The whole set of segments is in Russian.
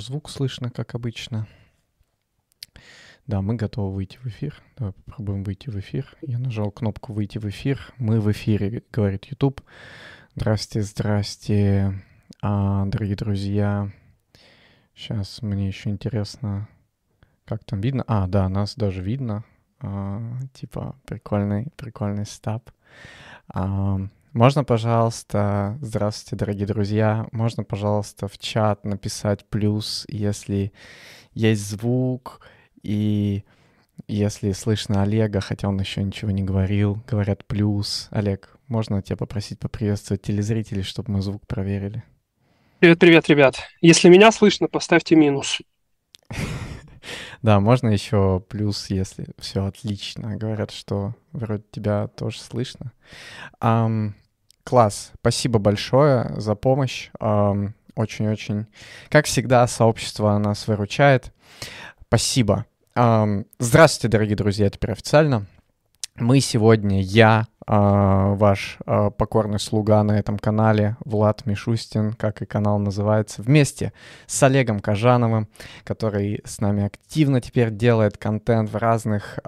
наш звук слышно, как обычно. Да, мы готовы выйти в эфир. Давай попробуем выйти в эфир. Я нажал кнопку «Выйти в эфир». Мы в эфире, говорит YouTube. Здрасте, здрасте, а, дорогие друзья. Сейчас мне еще интересно, как там видно. А, да, нас даже видно. А, типа прикольный, прикольный стаб. А, можно, пожалуйста, здравствуйте, дорогие друзья, можно, пожалуйста, в чат написать плюс, если есть звук, и если слышно Олега, хотя он еще ничего не говорил, говорят плюс. Олег, можно тебя попросить поприветствовать телезрителей, чтобы мы звук проверили? Привет, привет, ребят. Если меня слышно, поставьте минус. Да, можно еще плюс, если все отлично. Говорят, что вроде тебя тоже слышно. Um, класс. Спасибо большое за помощь. Очень-очень. Как всегда, сообщество нас выручает. Спасибо. Здравствуйте, дорогие друзья, теперь официально. Мы сегодня, я, э, ваш э, покорный слуга на этом канале, Влад Мишустин, как и канал называется, вместе с Олегом Кожановым, который с нами активно теперь делает контент в разных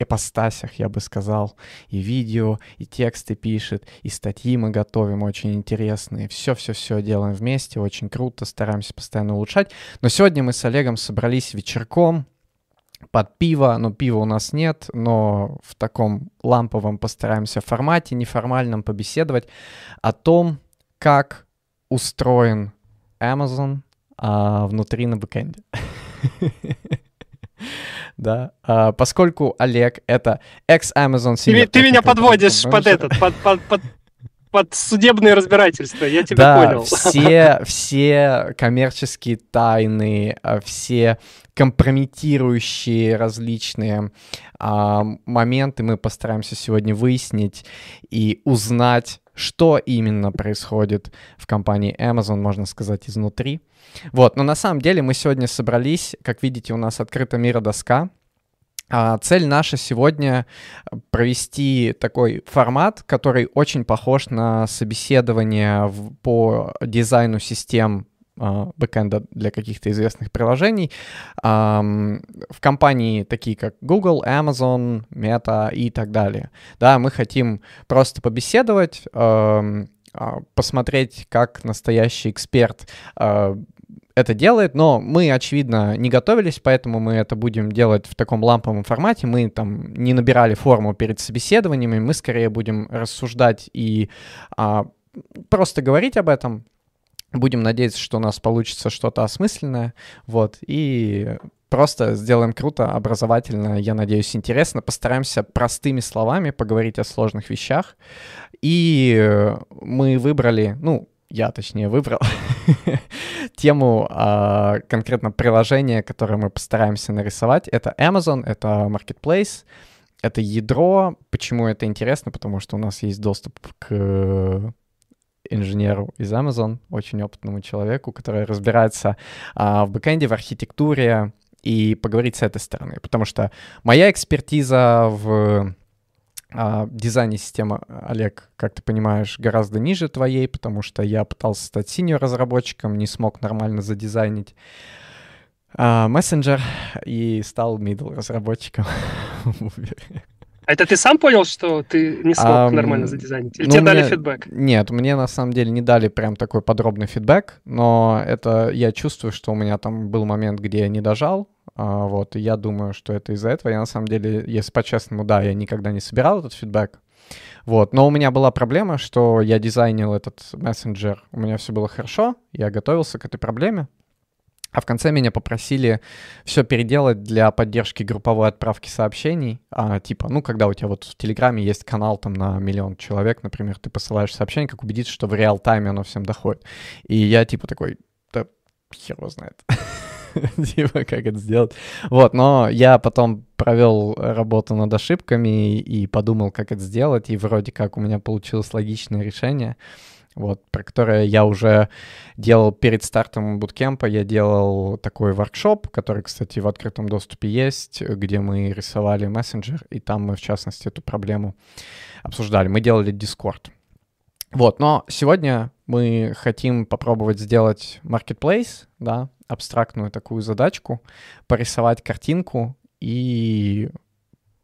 эпостасях, я бы сказал, и видео, и тексты пишет, и статьи мы готовим очень интересные. Все-все-все делаем вместе, очень круто, стараемся постоянно улучшать. Но сегодня мы с Олегом собрались вечерком, под пиво, но пива у нас нет, но в таком ламповом постараемся формате, неформальном побеседовать о том, как устроен Amazon а, внутри на бэкэнде. Да, а, поскольку Олег это экс-Amazon Ты, ты меня подводишь под этот, под, под, под, под судебное разбирательство, я тебя да, понял. Все, все коммерческие тайны, а, все компрометирующие различные а, моменты мы постараемся сегодня выяснить и узнать, что именно происходит в компании Amazon, можно сказать, изнутри. Вот, но на самом деле мы сегодня собрались, как видите, у нас открыта мира доска, цель наша сегодня провести такой формат, который очень похож на собеседование в, по дизайну систем а, бэкэнда для каких-то известных приложений в компании такие как Google, Amazon, Meta и так далее. Да, мы хотим просто побеседовать, а, посмотреть, как настоящий эксперт а, это делает, но мы, очевидно, не готовились, поэтому мы это будем делать в таком ламповом формате. Мы там не набирали форму перед собеседованиями, мы скорее будем рассуждать и а, просто говорить об этом, Будем надеяться, что у нас получится что-то осмысленное, вот, и просто сделаем круто, образовательно, я надеюсь, интересно. Постараемся простыми словами поговорить о сложных вещах. И мы выбрали, ну, я точнее выбрал тему а, конкретно приложения, которое мы постараемся нарисовать. Это Amazon, это Marketplace, это ядро. Почему это интересно? Потому что у нас есть доступ к инженеру из Amazon, очень опытному человеку, который разбирается а, в бэкэнде, в архитектуре, и поговорить с этой стороны. Потому что моя экспертиза в а, дизайне системы, Олег, как ты понимаешь, гораздо ниже твоей, потому что я пытался стать синьор-разработчиком, не смог нормально задизайнить а, мессенджер и стал middle разработчиком в Uber. А это ты сам понял, что ты не смог um, нормально задизайнить? Или ну, тебе мне... дали фидбэк? Нет, мне на самом деле не дали прям такой подробный фидбэк, но это я чувствую, что у меня там был момент, где я не дожал, а, вот, и я думаю, что это из-за этого. Я на самом деле, если по-честному, да, я никогда не собирал этот фидбэк, вот, но у меня была проблема, что я дизайнил этот мессенджер, у меня все было хорошо, я готовился к этой проблеме, а в конце меня попросили все переделать для поддержки групповой отправки сообщений. А, типа, ну, когда у тебя вот в Телеграме есть канал там на миллион человек, например, ты посылаешь сообщение, как убедиться, что в реал-тайме оно всем доходит. И я типа такой, да хер его знает. типа, как это сделать. Вот, но я потом провел работу над ошибками и подумал, как это сделать, и вроде как у меня получилось логичное решение вот, про которое я уже делал перед стартом буткемпа. Я делал такой воркшоп, который, кстати, в открытом доступе есть, где мы рисовали мессенджер, и там мы, в частности, эту проблему обсуждали. Мы делали Discord. Вот, но сегодня мы хотим попробовать сделать marketplace, да, абстрактную такую задачку, порисовать картинку и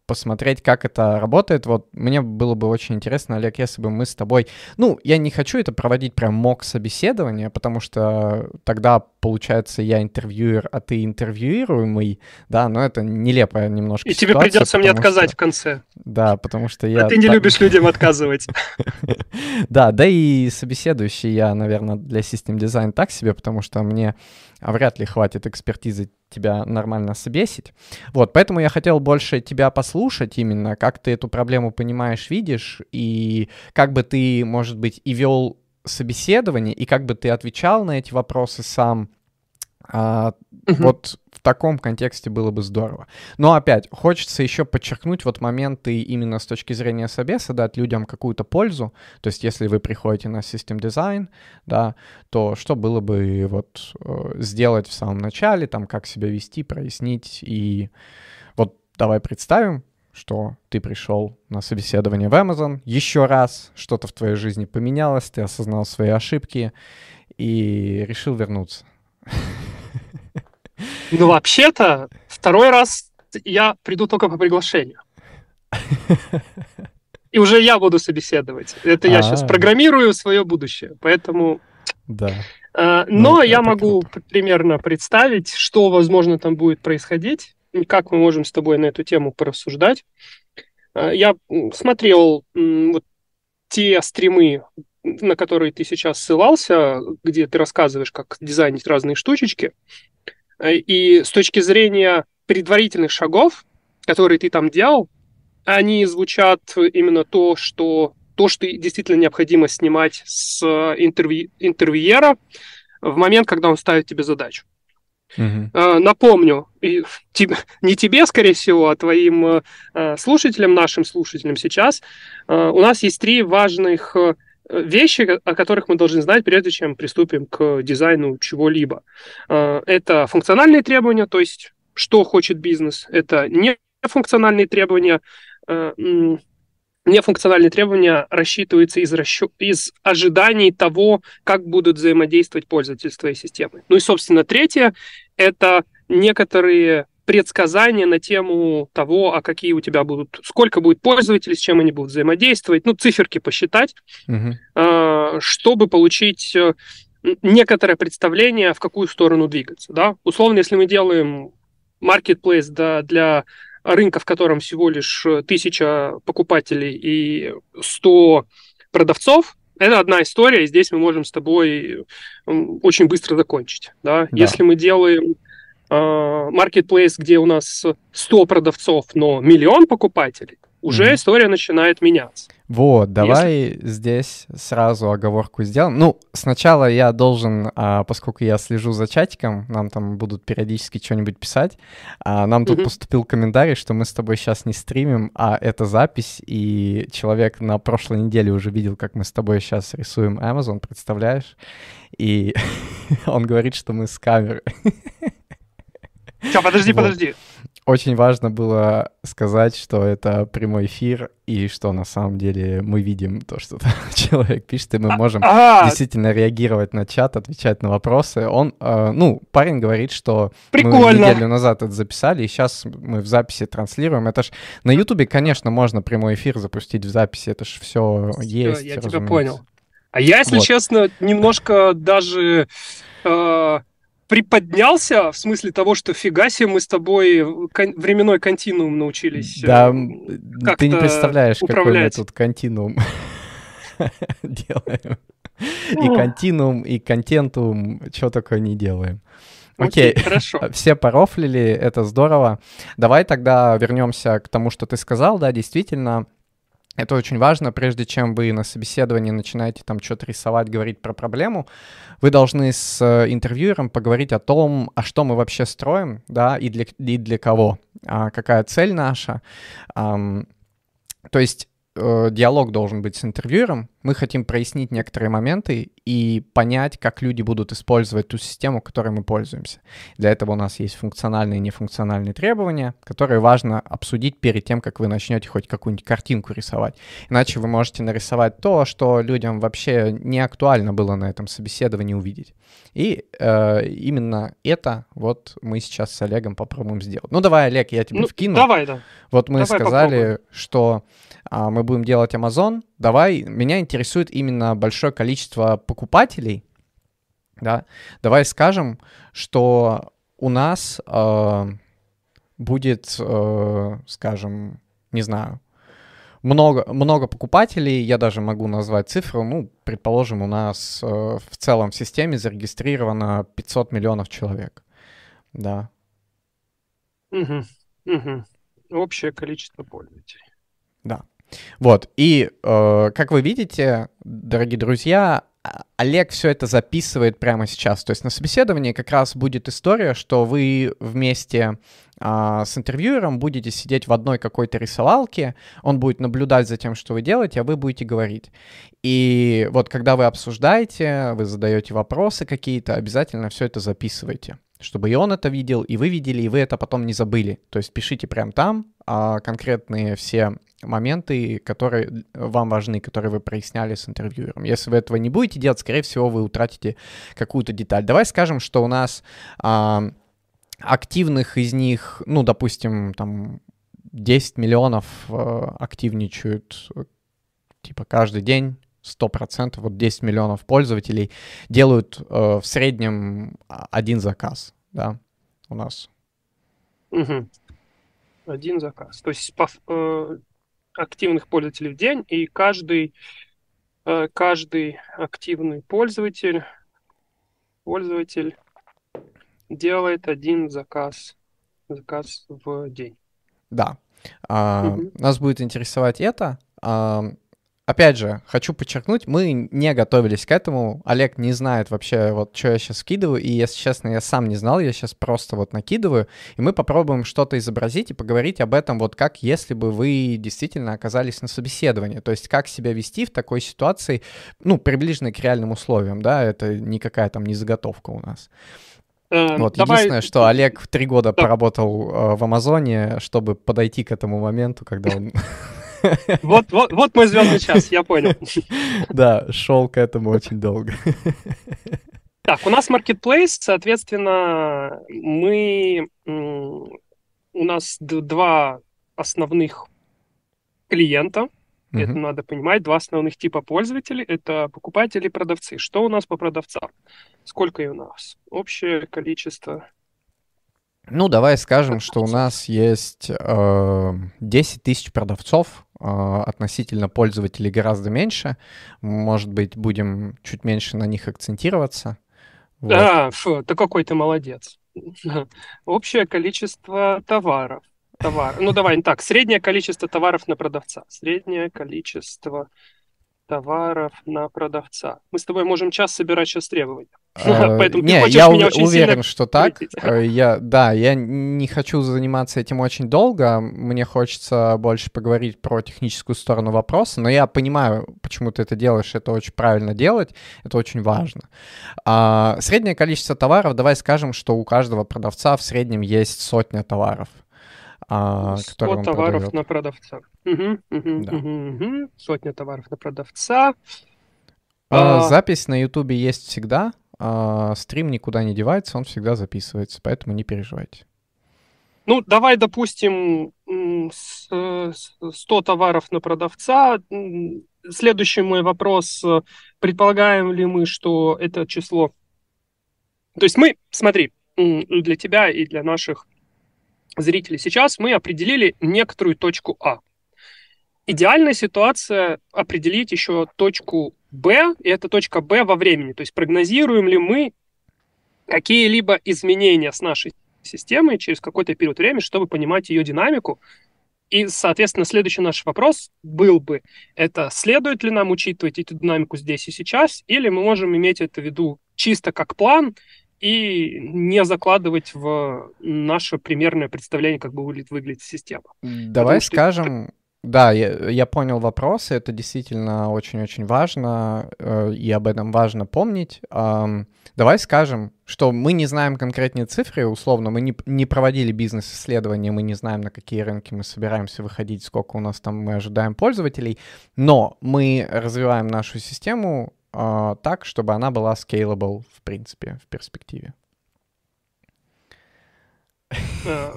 посмотреть, как это работает. Вот мне было бы очень интересно, Олег, если бы мы с тобой... Ну, я не хочу это проводить прям мок собеседования, потому что тогда, получается, я интервьюер, а ты интервьюируемый, да, но это нелепая немножко И тебе придется мне отказать что... в конце. Да, потому что я... А ты не так... любишь людям отказывать. Да, да и собеседующий я, наверное, для систем дизайн так себе, потому что мне вряд ли хватит экспертизы тебя нормально собесить. Вот, поэтому я хотел больше тебя послушать именно, как ты эту проблему понимаешь, видишь, и как бы ты, может быть, и вел собеседование, и как бы ты отвечал на эти вопросы сам, а, угу. Вот в таком контексте было бы здорово. Но опять, хочется еще подчеркнуть вот моменты именно с точки зрения собеса, дать людям какую-то пользу. То есть если вы приходите на System Design, да, то что было бы вот э, сделать в самом начале, там, как себя вести, прояснить. И вот давай представим, что ты пришел на собеседование в Amazon, еще раз что-то в твоей жизни поменялось, ты осознал свои ошибки и решил вернуться. Ну, вообще-то, второй раз я приду только по приглашению. И уже я буду собеседовать. Это я сейчас а. программирую свое будущее. Поэтому... Да. Но ну, я могу примерно представить, что, возможно, там будет происходить, как мы можем с тобой на эту тему порассуждать. А, я смотрел вот те стримы, на которые ты сейчас ссылался, где ты рассказываешь, как дизайнить разные штучечки. Э, и с точки зрения предварительных шагов, которые ты там делал, они звучат именно то, что то, что действительно необходимо снимать с интервью, интервьюера в момент, когда он ставит тебе задачу. Uh-huh. Напомню, и тебе, не тебе, скорее всего, а твоим э, слушателям, нашим слушателям сейчас, у нас есть три важных вещи, о которых мы должны знать, прежде чем приступим к дизайну чего-либо. А, это функциональные требования, то есть что хочет бизнес. Это нефункциональные требования. А, нефункциональные требования рассчитываются из, расчет, из ожиданий того, как будут взаимодействовать пользователи с твоей системой. Ну и, собственно, третье – это некоторые предсказания на тему того, а какие у тебя будут, сколько будет пользователей, с чем они будут взаимодействовать, ну, циферки посчитать, uh-huh. чтобы получить э, некоторое представление, в какую сторону двигаться. Да? Условно, если мы делаем marketplace да, для рынка, в котором всего лишь тысяча покупателей и 100 продавцов, это одна история, и здесь мы можем с тобой очень быстро закончить. Да? Да. Если мы делаем маркетплейс, где у нас 100 продавцов, но миллион покупателей, уже mm-hmm. история начинает меняться. Вот, давай Если... здесь сразу оговорку сделаем. Ну, сначала я должен, а, поскольку я слежу за чатиком, нам там будут периодически что-нибудь писать, а, нам тут mm-hmm. поступил комментарий, что мы с тобой сейчас не стримим, а это запись, и человек на прошлой неделе уже видел, как мы с тобой сейчас рисуем Amazon, представляешь? И он говорит, что мы с камеры. Все, подожди, вот. подожди. Очень важно было сказать, что это прямой эфир, и что на самом деле мы видим то, что человек пишет, и мы а, можем а, действительно реагировать на чат, отвечать на вопросы. Он, э, ну, парень говорит, что Прикольно. мы неделю назад это записали, и сейчас мы в записи транслируем. Это ж на Ютубе, конечно, можно прямой эфир запустить в записи, это ж все есть. Я тебя понял. А я, если вот. честно, немножко даже... Э, приподнялся в смысле того, что фига себе мы с тобой кон- временной континуум научились. Да, ты не представляешь, управлять. какой мы тут континуум делаем. И континуум, и контентум, что такое не делаем. Окей, okay, хорошо. Все порофлили, это здорово. Давай тогда вернемся к тому, что ты сказал. Да, действительно, это очень важно, прежде чем вы на собеседовании начинаете там что-то рисовать, говорить про проблему, вы должны с э, интервьюером поговорить о том, а что мы вообще строим, да, и для, и для кого, а какая цель наша. Um, то есть э, диалог должен быть с интервьюером. Мы хотим прояснить некоторые моменты и понять, как люди будут использовать ту систему, которой мы пользуемся. Для этого у нас есть функциональные и нефункциональные требования, которые важно обсудить перед тем, как вы начнете хоть какую-нибудь картинку рисовать. Иначе вы можете нарисовать то, что людям вообще не актуально было на этом собеседовании увидеть. И э, именно это вот мы сейчас с Олегом попробуем сделать. Ну давай, Олег, я тебе ну, вкину. Давай, да. Вот мы давай сказали, попробуем. что а, мы будем делать Amazon, давай, меня интересует именно большое количество покупателей, да, давай скажем, что у нас э, будет, э, скажем, не знаю, много, много покупателей, я даже могу назвать цифру, ну, предположим, у нас э, в целом в системе зарегистрировано 500 миллионов человек, да. Угу, угу. Общее количество пользователей. Да. Вот, и э, как вы видите, дорогие друзья, Олег все это записывает прямо сейчас. То есть на собеседовании как раз будет история, что вы вместе а, с интервьюером будете сидеть в одной какой-то рисовалке, он будет наблюдать за тем, что вы делаете, а вы будете говорить. И вот когда вы обсуждаете, вы задаете вопросы какие-то, обязательно все это записывайте чтобы и он это видел, и вы видели, и вы это потом не забыли. То есть пишите прямо там а, конкретные все моменты, которые вам важны, которые вы проясняли с интервьюером. Если вы этого не будете делать, скорее всего, вы утратите какую-то деталь. Давай скажем, что у нас а, активных из них, ну, допустим, там 10 миллионов а, активничают типа каждый день 100%, вот 10 миллионов пользователей делают э, в среднем один заказ, да, у нас. Угу. Один заказ. То есть по, э, активных пользователей в день, и каждый, э, каждый активный пользователь, пользователь делает один заказ, заказ в день. Да. А, угу. Нас будет интересовать это. А, Опять же, хочу подчеркнуть, мы не готовились к этому. Олег не знает вообще, вот что я сейчас скидываю. И, если честно, я сам не знал, я сейчас просто вот накидываю. И мы попробуем что-то изобразить и поговорить об этом, вот как если бы вы действительно оказались на собеседовании. То есть как себя вести в такой ситуации, ну, приближенной к реальным условиям, да, это никакая там не заготовка у нас. Э, вот, Давай... единственное, что Олег три года да. поработал э, в Амазоне, чтобы подойти к этому моменту, когда он Вот, вот, вот мой звездный час, я понял. Да, шел к этому очень долго. Так, у нас marketplace, соответственно, мы... У нас два основных клиента, Mm-hmm. Это надо понимать. Два основных типа пользователей — это покупатели и продавцы. Что у нас по продавцам? Сколько и у нас? Общее количество ну, давай скажем, что у нас есть э, 10 тысяч продавцов, относительно пользователей гораздо меньше. Может быть, будем чуть меньше на них акцентироваться. Вот. А, фу, ты какой ты молодец. Общее количество товаров. Товар. Ну, давай так, среднее количество товаров на продавца. Среднее количество товаров на продавца. Мы с тобой можем час собирать сейчас требования. А, Поэтому не, я уверен, что так. Э, я, да, я не хочу заниматься этим очень долго. Мне хочется больше поговорить про техническую сторону вопроса, но я понимаю, почему ты это делаешь. Это очень правильно делать, это очень важно. А, среднее количество товаров, давай скажем, что у каждого продавца в среднем есть сотня товаров. А, 100 товаров продает. на продавца. Угу, угу, да. угу, угу. Сотня товаров на продавца. А, а... Запись на Ютубе есть всегда. А, стрим никуда не девается, он всегда записывается, поэтому не переживайте. Ну, давай, допустим, 100 товаров на продавца. Следующий мой вопрос. Предполагаем ли мы, что это число... То есть мы, смотри, для тебя и для наших зрителей. Сейчас мы определили некоторую точку А. Идеальная ситуация определить еще точку Б, и это точка Б во времени. То есть прогнозируем ли мы какие-либо изменения с нашей системой через какой-то период времени, чтобы понимать ее динамику. И, соответственно, следующий наш вопрос был бы, это следует ли нам учитывать эту динамику здесь и сейчас, или мы можем иметь это в виду чисто как план и не закладывать в наше примерное представление, как бы будет выглядеть система. Давай Потому скажем, Да, я, я понял вопрос, это действительно очень-очень важно, э, и об этом важно помнить. Эм, давай скажем, что мы не знаем конкретные цифры, условно, мы не, не проводили бизнес-исследования, мы не знаем, на какие рынки мы собираемся выходить, сколько у нас там мы ожидаем пользователей, но мы развиваем нашу систему э, так, чтобы она была scalable, в принципе, в перспективе. Э,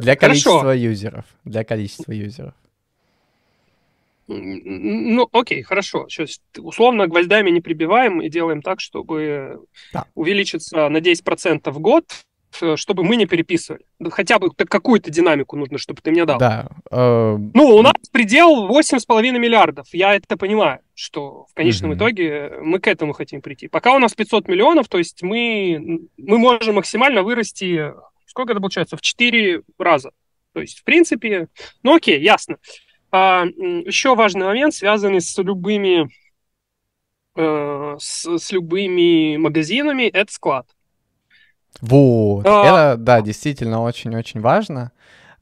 Для количества юзеров. Для количества юзеров. Ну, окей, хорошо. Сейчас условно гвоздями не прибиваем и делаем так, чтобы да. увеличиться на 10% в год, чтобы мы не переписывали. Хотя бы какую-то динамику нужно, чтобы ты мне дал. Да. Э... Ну, у нас предел 8,5 миллиардов. Я это понимаю, что в конечном итоге мы к этому хотим прийти. Пока у нас 500 миллионов, то есть мы, мы можем максимально вырасти сколько это получается? В 4 раза. То есть, в принципе, ну окей, ясно. А, еще важный момент, связанный с любыми, э, с, с любыми магазинами, это склад. Вот, а... это, да, действительно очень-очень важно.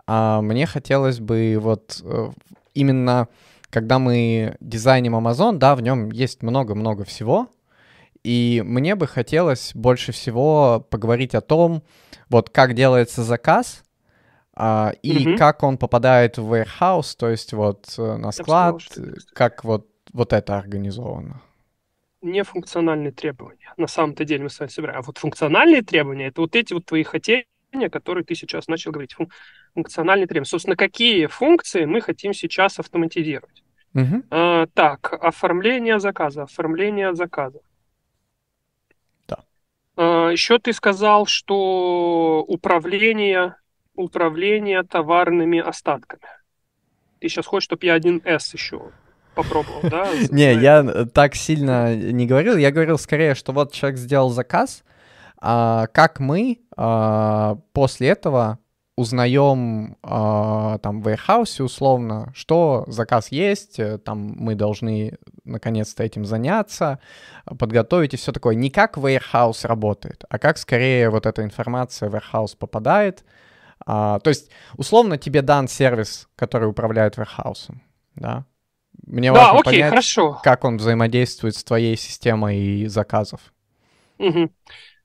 А, мне хотелось бы вот э, именно, когда мы дизайним Amazon, да, в нем есть много-много всего, и мне бы хотелось больше всего поговорить о том, вот как делается заказ, а, и угу. как он попадает в warehouse, то есть вот э, на склад, как вот, вот это организовано. Не функциональные требования. На самом-то деле мы с вами собираем. А вот функциональные требования — это вот эти вот твои хотения, которые ты сейчас начал говорить. Фун- функциональные требования. Собственно, какие функции мы хотим сейчас автоматизировать? Угу. А, так, оформление заказа, оформление заказа. А, Еще ты сказал, что управление, управление товарными остатками. Ты сейчас хочешь, чтобы я 1С еще попробовал, да? Не, я так сильно не говорил. Я говорил скорее, что вот человек сделал заказ, а как мы а, после этого узнаем э, там в warehouse условно, что заказ есть, э, там мы должны наконец-то этим заняться, подготовить и все такое. Не как warehouse работает, а как скорее вот эта информация в warehouse попадает. А, то есть условно тебе дан сервис, который управляет warehouse, да? Мне да, важно окей, понять, хорошо. как он взаимодействует с твоей системой заказов. Угу.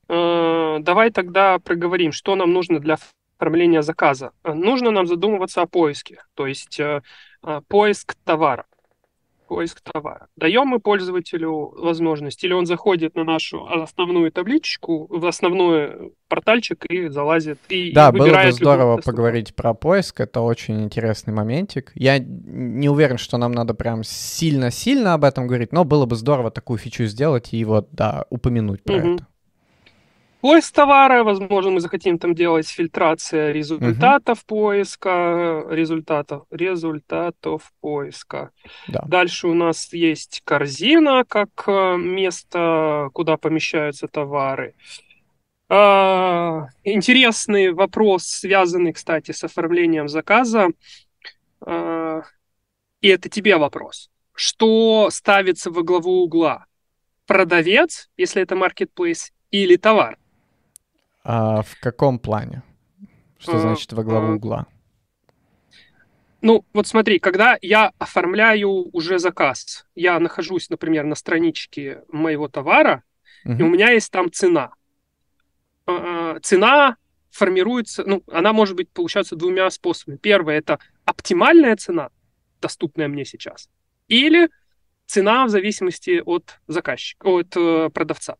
Э, давай тогда проговорим, что нам нужно для оформления заказа, э, нужно нам задумываться о поиске, то есть э, э, поиск товара. Поиск товара. Даем мы пользователю возможность, или он заходит на нашу основную табличку, в основной портальчик и залазит. И, да, и было бы здорово поговорить про поиск, это очень интересный моментик. Я не уверен, что нам надо прям сильно-сильно об этом говорить, но было бы здорово такую фичу сделать и вот, да, упомянуть про угу. это поиск товара, возможно, мы захотим там делать фильтрация результатов uh поиска, результатов, результатов поиска. Да. Дальше у нас есть корзина как э, место, куда помещаются товары. А, интересный вопрос, связанный, кстати, с оформлением заказа. А, и это тебе вопрос. Что ставится во главу угла? Продавец, если это marketplace, или товар? А в каком плане? Что а, значит во главу а, угла? Ну, вот смотри, когда я оформляю уже заказ, я нахожусь, например, на страничке моего товара, uh и у меня есть там цена. А, цена формируется, ну, она может быть получаться двумя способами. Первое это оптимальная цена, доступная мне сейчас, или цена в зависимости от заказчика, от э, продавца.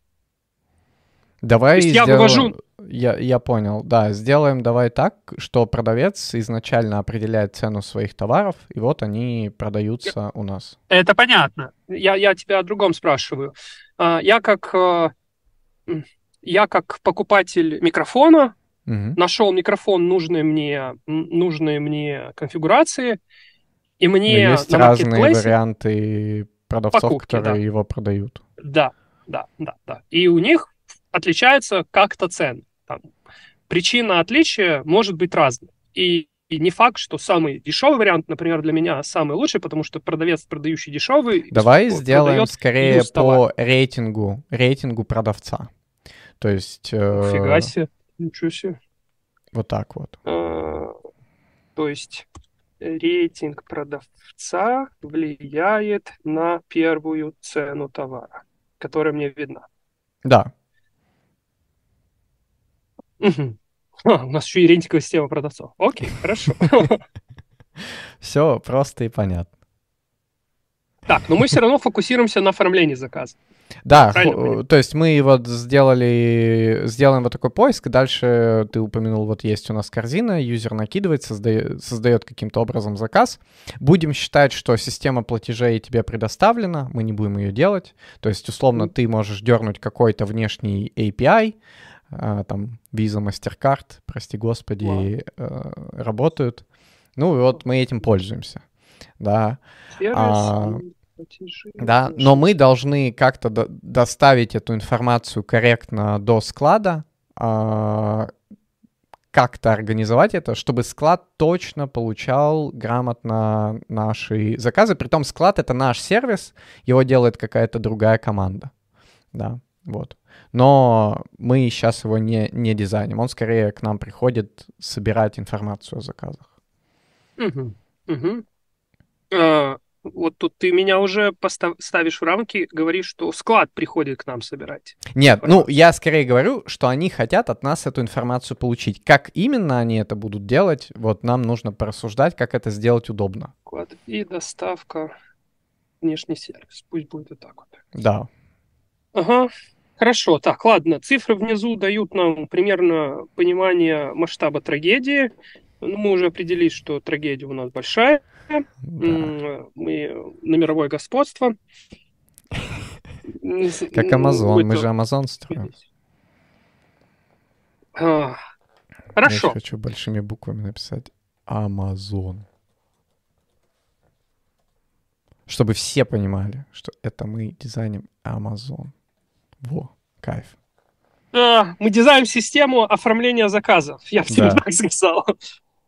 Давай сделаем... я вывожу... Я, я понял, да, сделаем давай так, что продавец изначально определяет цену своих товаров, и вот они продаются у нас. Это понятно. Я, я тебя о другом спрашиваю. А, я как, э, я как покупатель микрофона угу. нашел микрофон нужной мне, нужной мне конфигурации, и мне Но есть разные варианты продавцов, покупки, которые да. его продают. Да, да, да, да. И у них отличается как-то цены. Там, причина отличия может быть разной. И, и не факт, что самый дешевый вариант, например, для меня самый лучший, потому что продавец, продающий дешевый... Давай сделаем скорее по рейтингу, рейтингу продавца. То есть... Э... Фига себе, ничего себе. Вот так вот. Э, то есть рейтинг продавца влияет на первую цену товара, которая мне видна. Да. Угу. А, у нас еще и рейтинговая система продавцов. Окей, хорошо. Все просто и понятно. Так, но мы все равно фокусируемся на оформлении заказа. Да, то есть мы вот сделали, сделаем вот такой поиск, дальше ты упомянул, вот есть у нас корзина, юзер накидывает, создает, создает каким-то образом заказ. Будем считать, что система платежей тебе предоставлена, мы не будем ее делать. То есть, условно, ты можешь дернуть какой-то внешний API, там Visa, MasterCard, прости господи, wow. работают. Ну и вот мы этим пользуемся. Да. А, да, но мы должны как-то до- доставить эту информацию корректно до склада, а, как-то организовать это, чтобы склад точно получал грамотно наши заказы. Притом склад — это наш сервис, его делает какая-то другая команда. Да, вот. Но мы сейчас его не, не дизайним. Он скорее к нам приходит собирать информацию о заказах. Угу. Угу. А, вот тут ты меня уже постав... ставишь в рамки, говоришь, что склад приходит к нам собирать. Нет, ну я скорее говорю, что они хотят от нас эту информацию получить. Как именно они это будут делать, вот нам нужно порассуждать, как это сделать удобно. Склад и доставка, внешний сервис, пусть будет и так вот. Да. Ага, Хорошо, так, ладно. Цифры внизу дают нам примерно понимание масштаба трагедии. Ну, мы уже определились, что трагедия у нас большая. Да. Мы на мировое господство. Как Амазон, мы же Амазон строим. А, хорошо. Я хочу большими буквами написать Амазон. Чтобы все понимали, что это мы дизайним Амазон. Во, кайф. А, мы дизайним систему оформления заказов, я бы да. так сказал.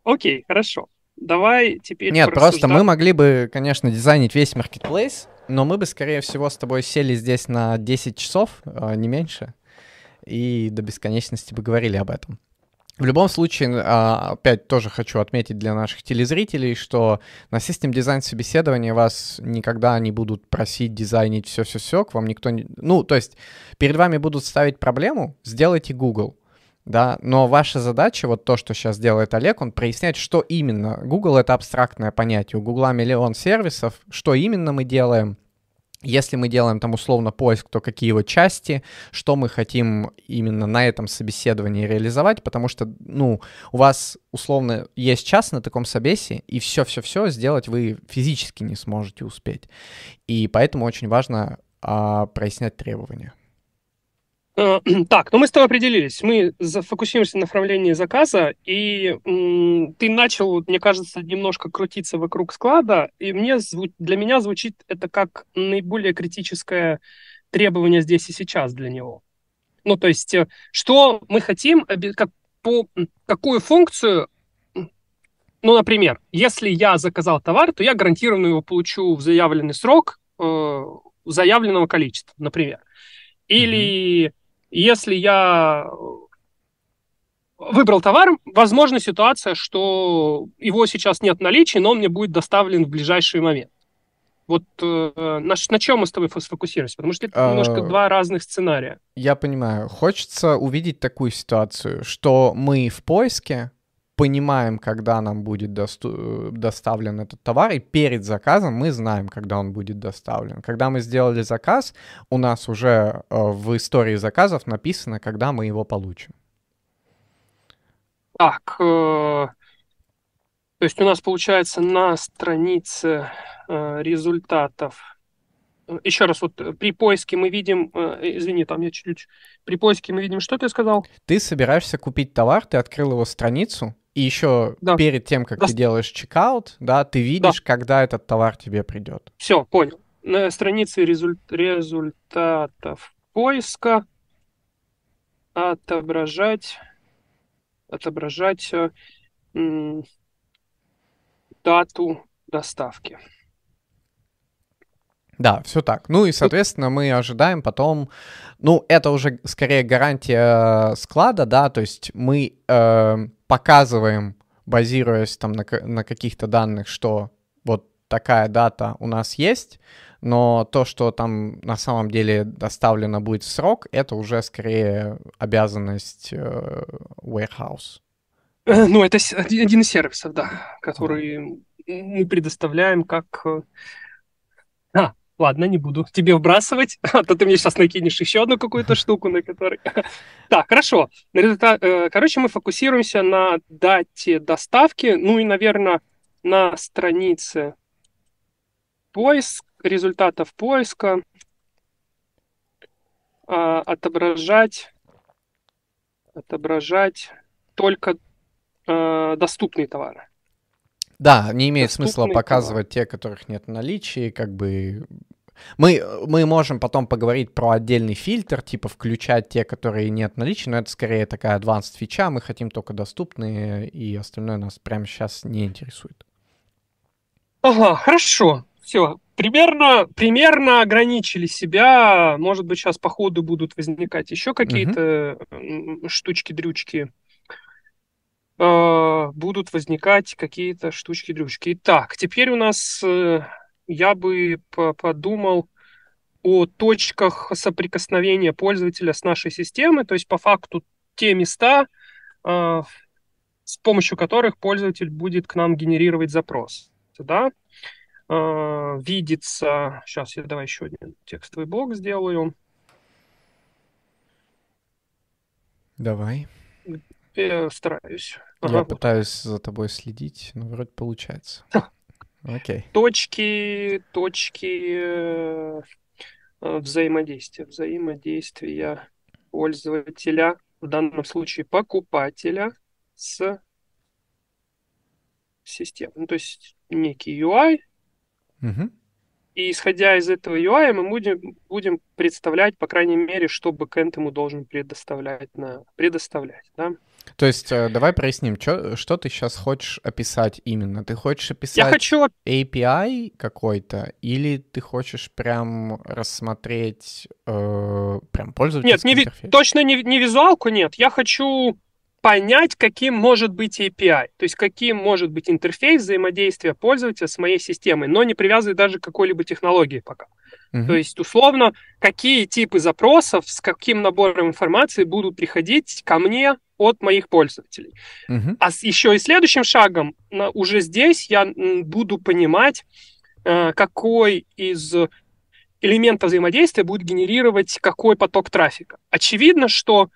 Окей, хорошо. Давай теперь Нет, просто мы могли бы, конечно, дизайнить весь маркетплейс, но мы бы, скорее всего, с тобой сели здесь на 10 часов, а, не меньше, и до бесконечности бы говорили об этом. В любом случае, а, опять тоже хочу отметить для наших телезрителей, что на систем дизайн собеседования вас никогда не будут просить дизайнить все-все-все, к вам никто не... Ну, то есть перед вами будут ставить проблему, сделайте Google да, но ваша задача, вот то, что сейчас делает Олег, он проясняет, что именно. Google — это абстрактное понятие, у Google миллион сервисов, что именно мы делаем, если мы делаем там условно поиск, то какие его части, что мы хотим именно на этом собеседовании реализовать, потому что, ну, у вас условно есть час на таком собесе, и все-все-все сделать вы физически не сможете успеть. И поэтому очень важно а, прояснять требования. Э, так, ну мы с тобой определились. Мы зафокусируемся на направлении заказа, и ты начал, мне кажется, немножко крутиться вокруг склада, и мне для меня звучит это как наиболее критическое требование здесь и сейчас для него. Ну, то есть, э, что мы хотим, как, по, какую функцию ну, например, если я заказал товар, то я гарантированно его получу в заявленный срок э, заявленного количества, например. Или mm-hmm если я выбрал товар, возможна ситуация, что его сейчас нет в наличии, но он мне будет доставлен в ближайший момент. Вот э, на, на чем мы с тобой сфокусируемся? Потому что это немножко а, два разных сценария. Я понимаю. Хочется увидеть такую ситуацию, что мы в поиске понимаем, когда нам будет досту- доставлен этот товар, и перед заказом мы знаем, когда он будет доставлен. Когда мы сделали заказ, у нас уже э, в истории заказов написано, когда мы его получим. Так, э, то есть у нас получается на странице э, результатов. Еще раз, вот э, при поиске мы видим, э, извини, там я чуть-чуть, при поиске мы видим, что ты сказал? Ты собираешься купить товар, ты открыл его страницу, и еще да. перед тем, как да. ты делаешь чекаут, да, ты видишь, да. когда этот товар тебе придет. Все, понял. На странице результ... результатов поиска отображать отображать м- дату доставки. Да, все так. Ну и, соответственно, мы ожидаем потом, ну, это уже скорее гарантия склада, да, то есть мы э, показываем базируясь там на, на каких-то данных, что вот такая дата у нас есть, но то, что там на самом деле доставлено будет в срок, это уже скорее обязанность э, warehouse. Э, ну, это один из сервисов, да, который мы предоставляем как... Ладно, не буду тебе вбрасывать, а то ты мне сейчас накинешь еще одну какую-то штуку, на которой... Так, хорошо. Э, короче, мы фокусируемся на дате доставки, ну и, наверное, на странице поиск, результатов поиска, а, отображать, отображать только э, доступные товары. Да, не имеет доступные смысла показывать товары. те, которых нет в наличии, как бы мы, мы можем потом поговорить про отдельный фильтр, типа включать те, которые нет наличия, но это скорее такая advanced фича, мы хотим только доступные, и остальное нас прямо сейчас не интересует. Ага, хорошо. Все, примерно, примерно ограничили себя. Может быть, сейчас по ходу будут возникать еще какие-то угу. штучки-дрючки. Э, будут возникать какие-то штучки-дрючки. Итак, теперь у нас э, я бы подумал о точках соприкосновения пользователя с нашей системой, то есть по факту те места, э, с помощью которых пользователь будет к нам генерировать запрос. Да? Э, видится... Сейчас я давай еще один текстовый блок сделаю. Давай. Я стараюсь. Я ага, пытаюсь за тобой следить, но вроде получается. Окей. Точки, точки э, взаимодействия. Взаимодействия пользователя, в данном случае покупателя, с системой. Ну, то есть некий UI, Угу. И исходя из этого UI, мы будем, будем представлять, по крайней мере, что бэкэнд ему должен предоставлять. На, предоставлять да? То есть э, давай проясним, чё, что ты сейчас хочешь описать именно? Ты хочешь описать Я хочу... API какой-то, или ты хочешь прям рассмотреть э, прям пользовательский нет, не интерфейс? Нет, точно не, не визуалку, нет. Я хочу понять, каким может быть API, то есть каким может быть интерфейс взаимодействия пользователя с моей системой, но не привязывать даже к какой-либо технологии пока. Uh-huh. То есть, условно, какие типы запросов с каким набором информации будут приходить ко мне от моих пользователей. Uh-huh. А еще и следующим шагом, уже здесь я буду понимать, э, какой из элементов взаимодействия будет генерировать какой поток трафика. Очевидно, что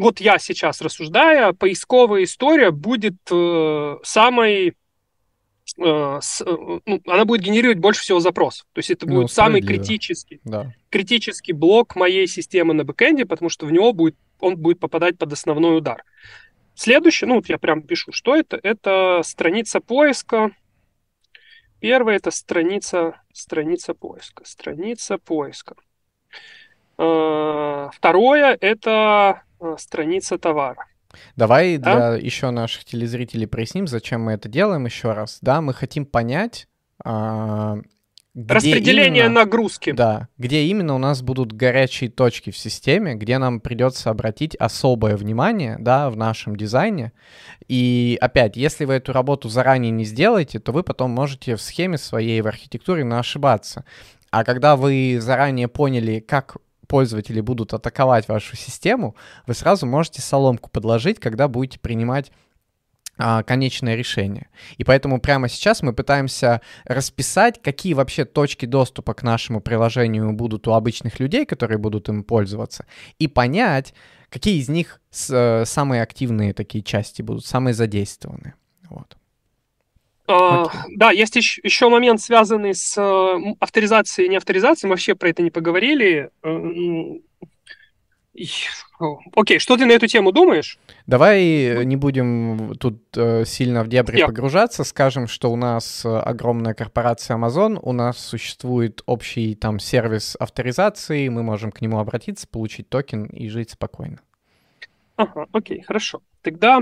вот я сейчас рассуждая, поисковая история будет э, самой э, с, э, ну, она будет генерировать больше всего запросов. То есть это ну, будет самый критический, да. критический блок моей системы на бэкэнде, потому что в него будет, он будет попадать под основной удар. Следующее, ну вот я прям пишу, что это? Это страница поиска. Первая это страница, страница поиска. Страница поиска. Э, второе это страница товара. Давай да? для еще наших телезрителей проясним, зачем мы это делаем еще раз. Да, мы хотим понять, а, где Распределение именно, нагрузки. Да, где именно у нас будут горячие точки в системе, где нам придется обратить особое внимание, да, в нашем дизайне. И опять, если вы эту работу заранее не сделаете, то вы потом можете в схеме своей, в архитектуре ошибаться. А когда вы заранее поняли, как пользователи будут атаковать вашу систему, вы сразу можете соломку подложить, когда будете принимать а, конечное решение. И поэтому прямо сейчас мы пытаемся расписать, какие вообще точки доступа к нашему приложению будут у обычных людей, которые будут им пользоваться, и понять, какие из них э, самые активные такие части будут, самые задействованные. Вот. Uh, да, есть еще, момент, связанный с uh, авторизацией и неавторизацией. Мы вообще про это не поговорили. Uh, Окей, что ты на эту тему думаешь? Давай не будем тут э, сильно в дебри yeah. погружаться. Скажем, что у нас огромная корпорация Amazon, у нас существует общий там сервис авторизации, мы можем к нему обратиться, получить токен и жить спокойно. Ага, окей, хорошо. Тогда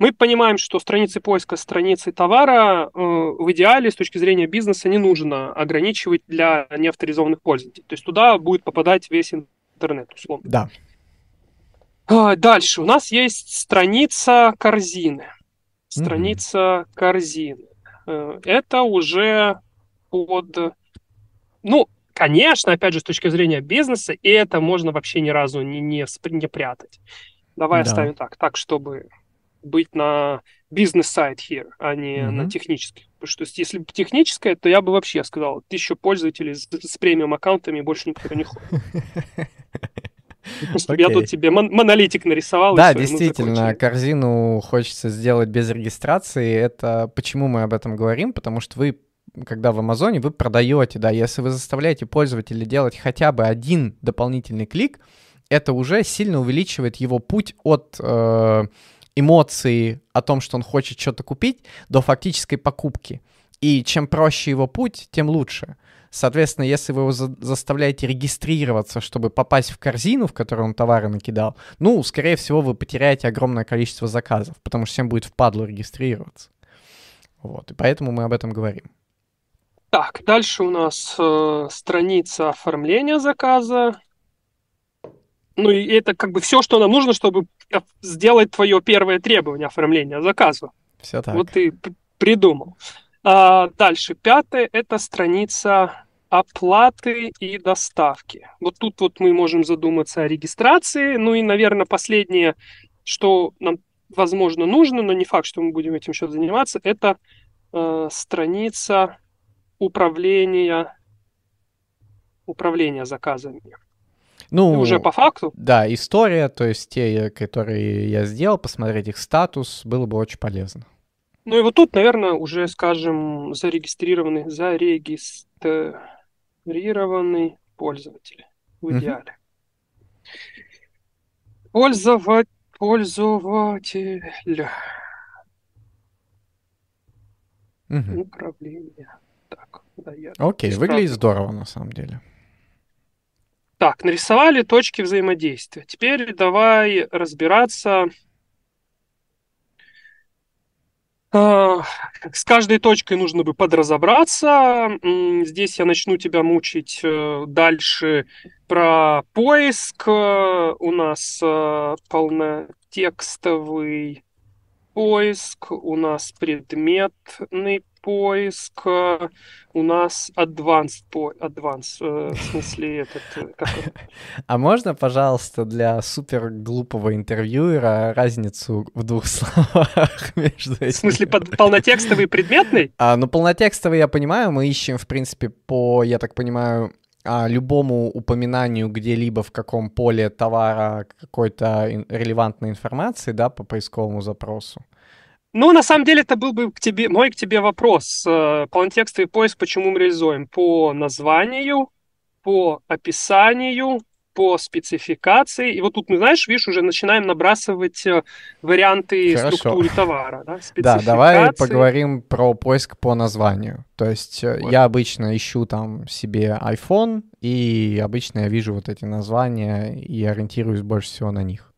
мы понимаем, что страницы поиска, страницы товара э, в идеале с точки зрения бизнеса не нужно ограничивать для неавторизованных пользователей. То есть туда будет попадать весь интернет, условно. Да. А, дальше у нас есть страница корзины. Страница mm-hmm. корзины. Э, это уже под... Ну, конечно, опять же, с точки зрения бизнеса, и это можно вообще ни разу не, не, не прятать. Давай да. оставим так, так, чтобы быть на бизнес-сайт here, а не mm-hmm. на технический. Потому что если бы техническое, то я бы вообще сказал, тысячу пользователей с, с премиум аккаунтами больше никто не ходит. Okay. Я тут тебе мон- монолитик нарисовал. Да, все, действительно, корзину хочется сделать без регистрации. Это почему мы об этом говорим? Потому что вы когда в Амазоне вы продаете, да, если вы заставляете пользователя делать хотя бы один дополнительный клик, это уже сильно увеличивает его путь от э, эмоции о том, что он хочет что-то купить, до фактической покупки. И чем проще его путь, тем лучше. Соответственно, если вы его за- заставляете регистрироваться, чтобы попасть в корзину, в которую он товары накидал, ну, скорее всего, вы потеряете огромное количество заказов, потому что всем будет впадло регистрироваться. Вот, и поэтому мы об этом говорим. Так, дальше у нас э, страница оформления заказа. Ну и это как бы все, что нам нужно, чтобы сделать твое первое требование оформления заказа. Все так. Вот ты придумал. А, дальше, пятое – это страница оплаты и доставки. Вот тут вот мы можем задуматься о регистрации. Ну и, наверное, последнее, что нам, возможно, нужно, но не факт, что мы будем этим еще заниматься, это э, страница управления, управления заказами. Ну, уже по факту? Да, история, то есть те, которые я сделал, посмотреть их статус, было бы очень полезно. Ну и вот тут, наверное, уже, скажем, зарегистрированный, зарегистрированный пользователь в идеале. Угу. Пользовать, пользователь. Угу. Управление. Так, да, я Окей, выглядит здорово на самом деле. Так, нарисовали точки взаимодействия. Теперь давай разбираться а, с каждой точкой нужно бы подразобраться. Здесь я начну тебя мучить э, дальше про поиск. У нас э, полнотекстовый поиск, у нас предметный поиск, у нас advanced, по... advanced э, в смысле этот... Э, как а можно, пожалуйста, для супер глупого интервьюера разницу в двух словах между этими? В смысле под... полнотекстовый и предметный? А, ну, полнотекстовый я понимаю, мы ищем, в принципе, по, я так понимаю, а, любому упоминанию где-либо в каком поле товара какой-то релевантной информации, да, по поисковому запросу. Ну, на самом деле, это был бы к тебе, мой к тебе вопрос. Э, Полнотекстовый поиск почему мы реализуем? По названию, по описанию, по спецификации. И вот тут мы, знаешь, видишь, уже начинаем набрасывать э, варианты Хорошо. структуры товара. Да? да, давай поговорим про поиск по названию. То есть э, вот. я обычно ищу там себе iPhone, и обычно я вижу вот эти названия и ориентируюсь больше всего на них.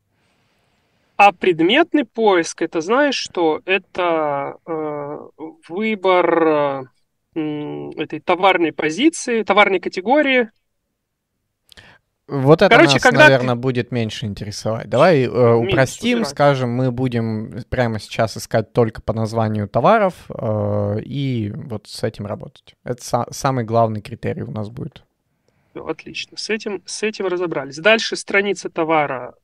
А предметный поиск, это знаешь что? Это э, выбор э, этой товарной позиции, товарной категории. Вот это Короче, нас, когда наверное, ты... будет меньше интересовать. Давай э, упростим, меньше, скажем, мы будем прямо сейчас искать только по названию товаров э, и вот с этим работать. Это са- самый главный критерий у нас будет. Отлично, с этим, с этим разобрались. Дальше страница товара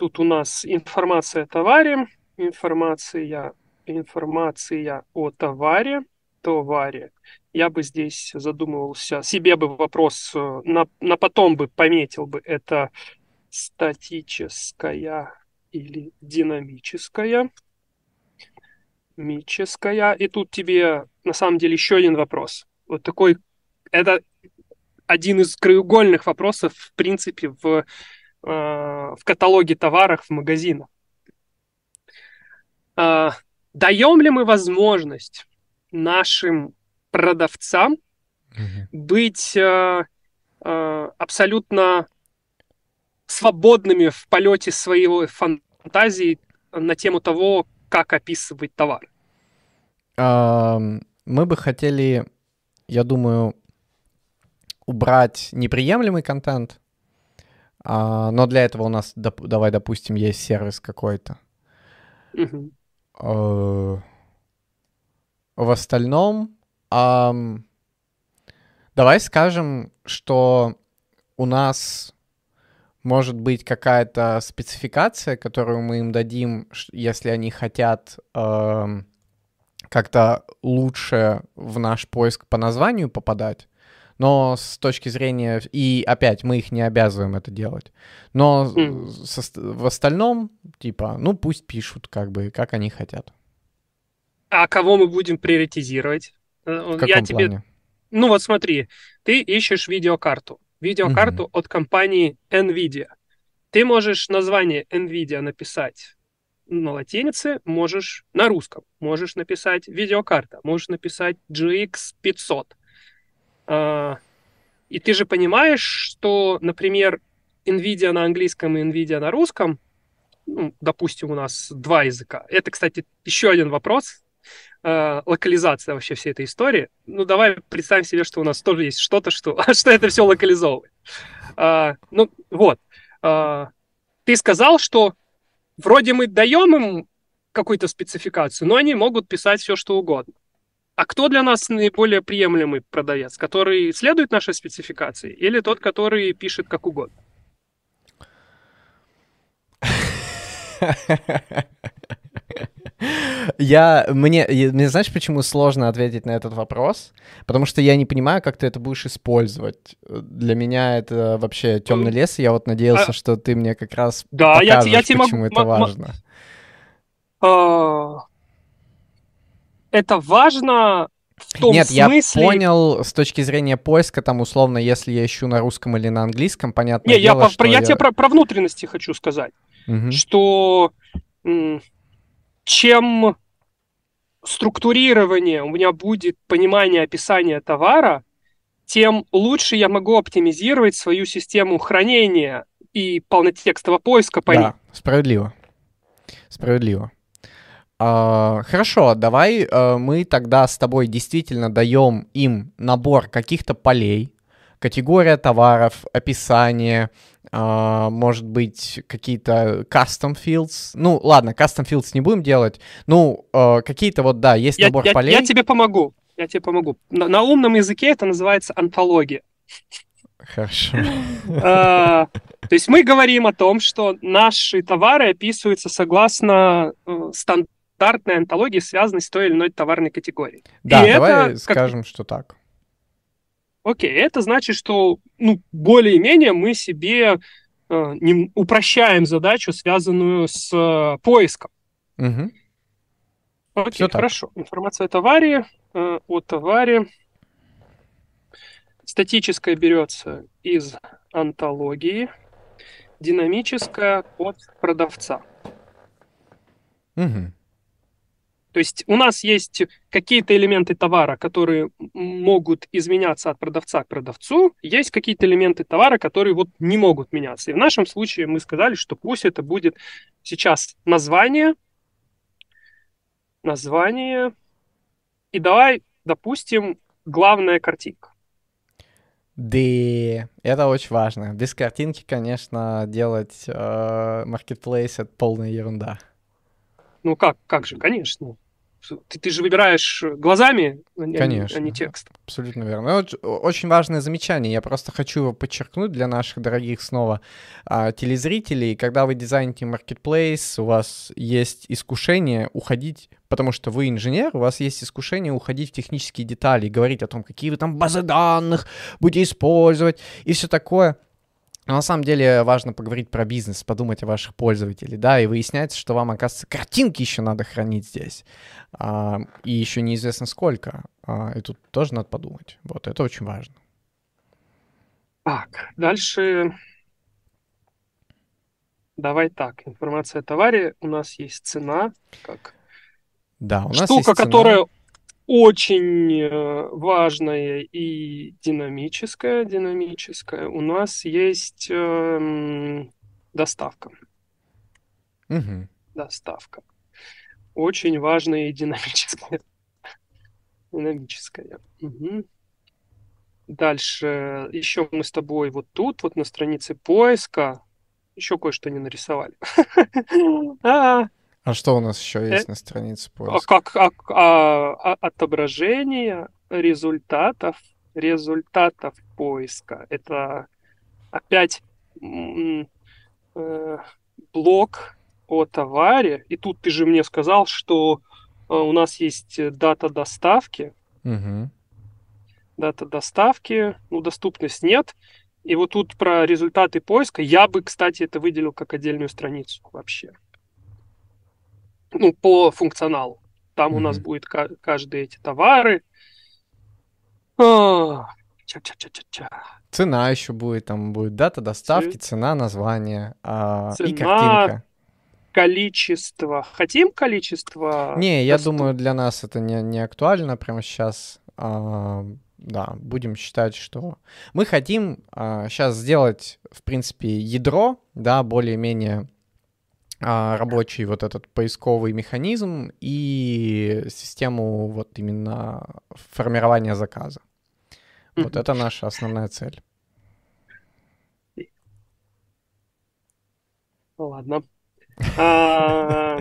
Тут у нас информация о товаре, информация, информация о товаре, товаре. Я бы здесь задумывался, себе бы вопрос э, на, на потом бы пометил бы, это статическая или динамическая. Мическая. И тут тебе на самом деле еще один вопрос. Вот такой, это один из краеугольных вопросов, в принципе, в в каталоге товаров в магазинах. Э, даем ли мы возможность нашим продавцам mm-hmm. быть э, абсолютно свободными в полете своей фантазии на тему того, как описывать товар? Мы бы хотели, я думаю, убрать неприемлемый контент, а, но для этого у нас, доп, давай допустим, есть сервис какой-то. Угу. Э, в остальном, давай скажем, что у нас может быть какая-то спецификация, которую мы им дадим, если они хотят э, как-то лучше в наш поиск по названию попадать. Но с точки зрения... И опять, мы их не обязываем это делать. Но mm. со, в остальном, типа, ну пусть пишут, как бы, как они хотят. А кого мы будем приоритизировать? Э, в каком Я тебе... плане? Ну вот смотри, ты ищешь видеокарту видеокарту mm-hmm. от компании NVIDIA. Ты можешь название NVIDIA написать на латинице, можешь на русском, можешь написать видеокарта, можешь написать GX 500. А, и ты же понимаешь, что, например, NVIDIA на английском и NVIDIA на русском, ну, допустим, у нас два языка. Это, кстати, еще один вопрос, э, локализация вообще всей этой истории. Ну, давай представим себе, что у нас тоже есть что-то, что, что это все локализовывает. Э, ну, вот. Ты сказал, что вроде мы даем им какую-то спецификацию, но они могут писать все, что угодно. А кто для нас наиболее приемлемый продавец? Который следует нашей спецификации или тот, который пишет как угодно? Я, мне, мне, знаешь, почему сложно ответить на этот вопрос? Потому что я не понимаю, как ты это будешь использовать. Для меня это вообще темный лес, и я вот надеялся, а... что ты мне как раз да, покажешь, я, я тебе почему могу, это важно. Это важно в том Нет, смысле... я понял с точки зрения поиска, там условно, если я ищу на русском или на английском, понятно. Не, дело, я, что я, я тебе про, про внутренности хочу сказать, угу. что чем структурирование у меня будет понимание описания товара, тем лучше я могу оптимизировать свою систему хранения и полнотекстового поиска по да, ним. справедливо. Справедливо. Uh, хорошо, давай uh, мы тогда с тобой действительно даем им набор каких-то полей, категория товаров, описание, Uh, может быть, какие-то custom fields. Ну, ладно, custom fields не будем делать. Ну, uh, какие-то вот, да, есть я, набор я, полей. Я тебе помогу. Я тебе помогу. На, на умном языке это называется антология. Хорошо. Uh, то есть мы говорим о том, что наши товары описываются согласно э, стандартной антологии, связанной с той или иной товарной категорией. Да, И давай это, скажем, как... что так. Окей, это значит, что ну, более-менее мы себе э, не, упрощаем задачу, связанную с э, поиском. Угу. Окей, Все хорошо. Так. Информация о товаре, э, о товаре. Статическая берется из антологии, динамическая от продавца. Угу. То есть у нас есть какие-то элементы товара, которые могут изменяться от продавца к продавцу, есть какие-то элементы товара, которые вот не могут меняться. И в нашем случае мы сказали, что пусть это будет сейчас название, название, и давай, допустим, главная картинка. Да, это очень важно. Без картинки, конечно, делать э, marketplace это полная ерунда. Ну как, как же, конечно. Ты, ты же выбираешь глазами, Конечно, а не текстом. Абсолютно верно. Ну, очень важное замечание. Я просто хочу его подчеркнуть для наших дорогих снова а, телезрителей. Когда вы дизайните marketplace, у вас есть искушение уходить, потому что вы инженер, у вас есть искушение уходить в технические детали, говорить о том, какие вы там базы данных будете использовать и все такое. Но на самом деле важно поговорить про бизнес, подумать о ваших пользователях, да, и выясняется, что вам, оказывается, картинки еще надо хранить здесь, а, и еще неизвестно сколько, а, и тут тоже надо подумать. Вот, это очень важно. Так, дальше давай так, информация о товаре, у нас есть цена, как да, у нас штука, есть цена. которая очень э, важное и динамическое, динамическое, у нас есть э, доставка. Угу. Доставка. Очень важное и динамическое. Динамическое. Угу. Дальше еще мы с тобой вот тут, вот на странице поиска, еще кое-что не нарисовали. А, А что у нас еще есть э, на странице поиска? Как а, а, отображение результатов результатов поиска. Это опять э, блок о товаре. И тут ты же мне сказал, что э, у нас есть дата доставки. Угу. Дата доставки, ну, доступность нет. И вот тут про результаты поиска. Я бы, кстати, это выделил как отдельную страницу вообще. Ну, по функционалу. Там mm у нас будет каждые эти товары. Ча-ча-ча-ча-ча. Цена еще будет, там будет дата доставки, цена, название а, цена, и картинка. Количество. Хотим количество? Не, я думаю, для нас это не, не актуально прямо сейчас. А, да, будем считать, что мы хотим а, сейчас сделать, в принципе, ядро, да, более-менее рабочий вот этот поисковый механизм и систему вот именно формирования заказа. Вот это наша основная цель. Ладно. А,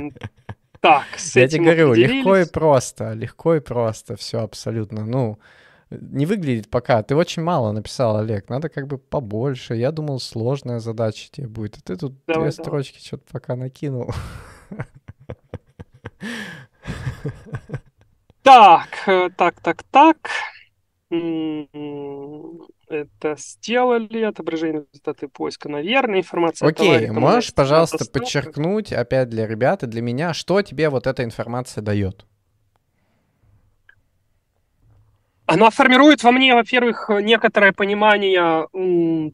так, с Я тебе говорю, легко и просто, легко и просто, все абсолютно. Ну, не выглядит пока. Ты очень мало написал, Олег. Надо как бы побольше. Я думал, сложная задача тебе будет. А ты тут давай, две давай. строчки что-то пока накинул. Так, э, так, так, так. Это сделали, отображение результаты поиска, наверное, информация. Окей, okay, можешь, пожалуйста, подчеркнуть опять для ребят и для меня, что тебе вот эта информация дает? Она формирует во мне, во-первых, некоторое понимание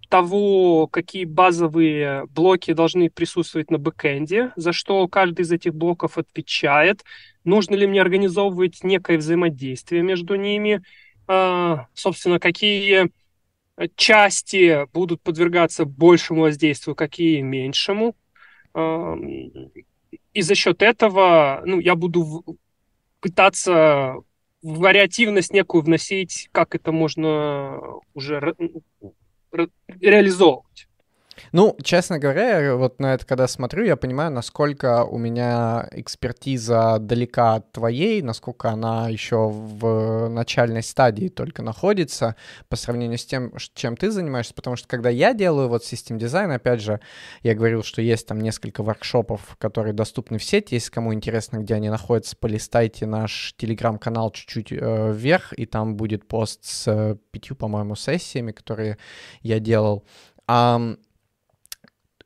того, какие базовые блоки должны присутствовать на бэкэнде, за что каждый из этих блоков отвечает, нужно ли мне организовывать некое взаимодействие между ними, а, собственно, какие части будут подвергаться большему воздействию, какие меньшему. А, и за счет этого ну, я буду пытаться вариативность некую вносить, как это можно уже реализовывать. Ну, честно говоря, вот на это когда смотрю, я понимаю, насколько у меня экспертиза далека от твоей, насколько она еще в начальной стадии только находится по сравнению с тем, чем ты занимаешься, потому что когда я делаю вот систем дизайн, опять же, я говорил, что есть там несколько воркшопов, которые доступны в сети, если кому интересно, где они находятся, полистайте наш телеграм-канал чуть-чуть э, вверх, и там будет пост с э, пятью, по-моему, сессиями, которые я делал. Um,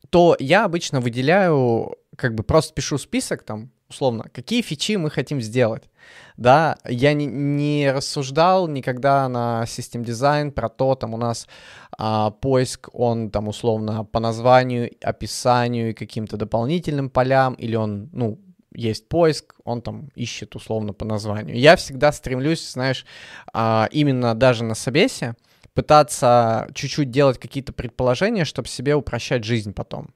то я обычно выделяю, как бы просто пишу список там, условно, какие фичи мы хотим сделать. Да, я не, не рассуждал никогда на систем дизайн про то, там у нас а, поиск, он там условно по названию, описанию и каким-то дополнительным полям, или он, ну, есть поиск, он там ищет условно по названию. Я всегда стремлюсь, знаешь, а, именно даже на собесе, пытаться чуть-чуть делать какие-то предположения, чтобы себе упрощать жизнь потом.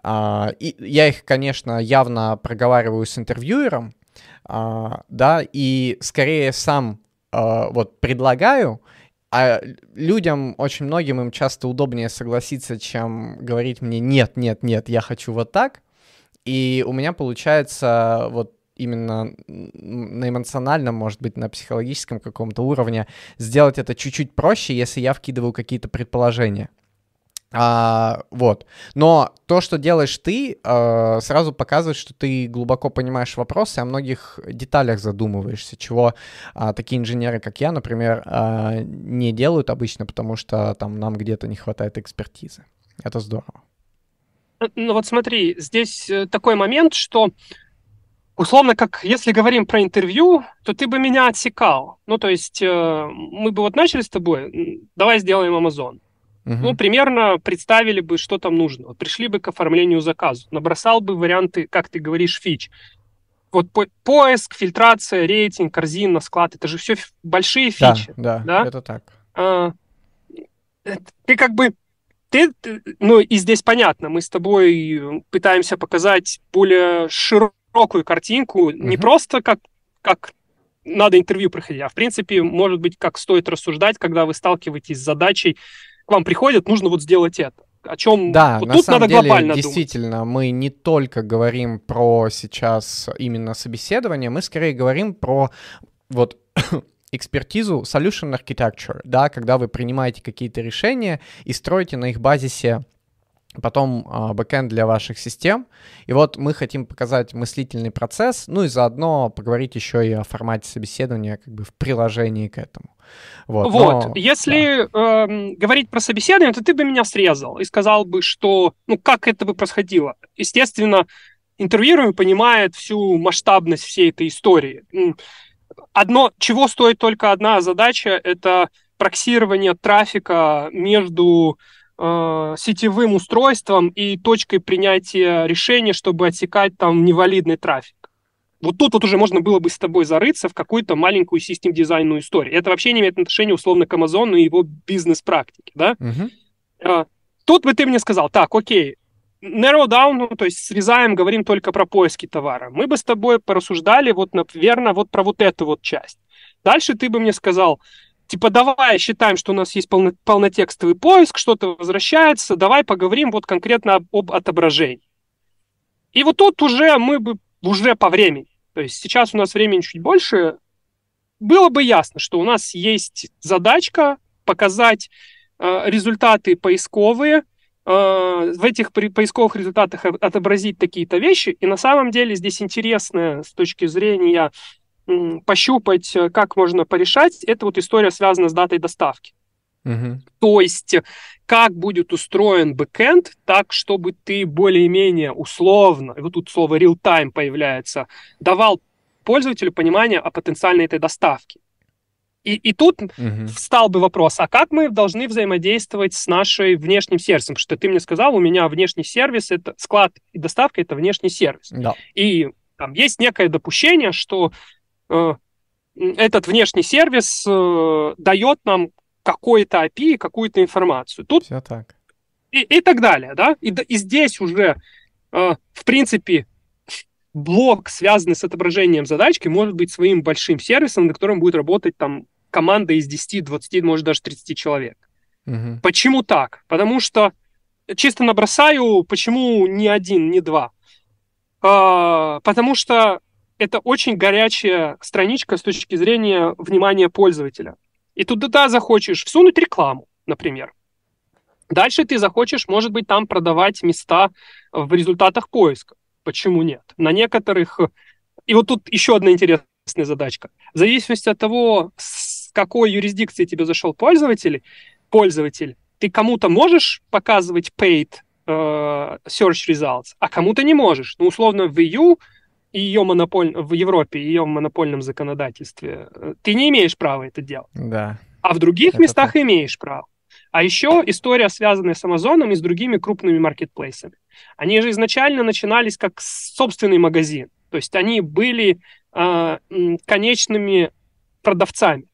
А, и я их, конечно, явно проговариваю с интервьюером, а, да, и скорее сам а, вот предлагаю, а людям, очень многим им часто удобнее согласиться, чем говорить мне «нет, нет, нет, я хочу вот так». И у меня получается вот именно на эмоциональном, может быть, на психологическом каком-то уровне сделать это чуть-чуть проще, если я вкидываю какие-то предположения. А, вот. Но то, что делаешь ты, а, сразу показывает, что ты глубоко понимаешь вопросы, о многих деталях задумываешься, чего а, такие инженеры, как я, например, а, не делают обычно, потому что там нам где-то не хватает экспертизы. Это здорово. Ну вот смотри, здесь э, такой момент, что условно, как если говорим про интервью, то ты бы меня отсекал. Ну, то есть э, мы бы вот начали с тобой, давай сделаем Amazon. Угу. Ну, примерно представили бы, что там нужно. Вот пришли бы к оформлению заказа. Набросал бы варианты, как ты говоришь, фич. Вот по поиск, фильтрация, рейтинг, корзина, склад, это же все большие фичи. Да, да, да? это так. А, ты как бы ты, ну и здесь понятно, мы с тобой пытаемся показать более широкую широкую картинку, mm-hmm. не просто как, как надо интервью проходить, а в принципе, может быть, как стоит рассуждать, когда вы сталкиваетесь с задачей, к вам приходят, нужно вот сделать это. о чем да, вот на тут самом надо деле, глобально действительно, думать. мы не только говорим про сейчас именно собеседование, мы скорее говорим про вот экспертизу solution architecture, да, когда вы принимаете какие-то решения и строите на их базисе потом а, бэкэнд для ваших систем. И вот мы хотим показать мыслительный процесс, ну и заодно поговорить еще и о формате собеседования как бы в приложении к этому. Вот, вот. Но, если да. э, говорить про собеседование, то ты бы меня срезал и сказал бы, что, ну, как это бы происходило. Естественно, интервьюируемый понимает всю масштабность всей этой истории. Одно, чего стоит только одна задача, это проксирование трафика между э, сетевым устройством и точкой принятия решения, чтобы отсекать там невалидный трафик. Вот тут вот уже можно было бы с тобой зарыться в какую-то маленькую систем-дизайнную историю. Это вообще не имеет отношения условно к Амазону и его бизнес-практике, да? А, тут бы ты мне сказал, так, окей, narrow down, ну, то есть срезаем, говорим только про поиски товара. Мы бы с тобой порассуждали вот, наверное, вот про вот эту вот часть. Дальше ты бы мне сказал, типа, давай считаем, что у нас есть полно, полнотекстовый поиск, что-то возвращается, давай поговорим вот конкретно об, об отображении. И вот тут уже мы бы уже по времени то есть сейчас у нас времени чуть больше. Было бы ясно, что у нас есть задачка показать э, результаты поисковые, э, в этих поисковых результатах отобразить такие-то вещи. И на самом деле здесь интересно с точки зрения пощупать, как можно порешать. Это вот история связана с датой доставки. Угу. То есть, как будет устроен бэкэнд, так, чтобы ты более-менее условно, вот тут слово real-time появляется, давал пользователю понимание о потенциальной этой доставке. И, и тут угу. встал бы вопрос, а как мы должны взаимодействовать с нашей внешним сервисом? Потому что ты мне сказал, у меня внешний сервис, это склад и доставка, это внешний сервис. Да. И там есть некое допущение, что э, этот внешний сервис э, дает нам какой-то API, какую-то информацию. Тут Все так. И, и так далее, да? И, и здесь уже, э, в принципе, блок, связанный с отображением задачки, может быть своим большим сервисом, на котором будет работать там команда из 10, 20, может даже 30 человек. Угу. Почему так? Потому что чисто набросаю, почему не один, не два. А, потому что это очень горячая страничка с точки зрения внимания пользователя. И туда захочешь всунуть рекламу, например. Дальше ты захочешь, может быть, там продавать места в результатах поиска. Почему нет? На некоторых... И вот тут еще одна интересная задачка. В зависимости от того, с какой юрисдикции тебе зашел пользователь, пользователь, ты кому-то можешь показывать paid э, search results, а кому-то не можешь. Ну, условно, в EU ее монополь... в Европе, ее монопольном законодательстве, э, ты не имеешь права это делать. Да. А в других это местах так. имеешь право. А еще история, связанная с Амазоном и с другими крупными маркетплейсами. Они же изначально начинались как собственный магазин. То есть они были э, конечными продавцами.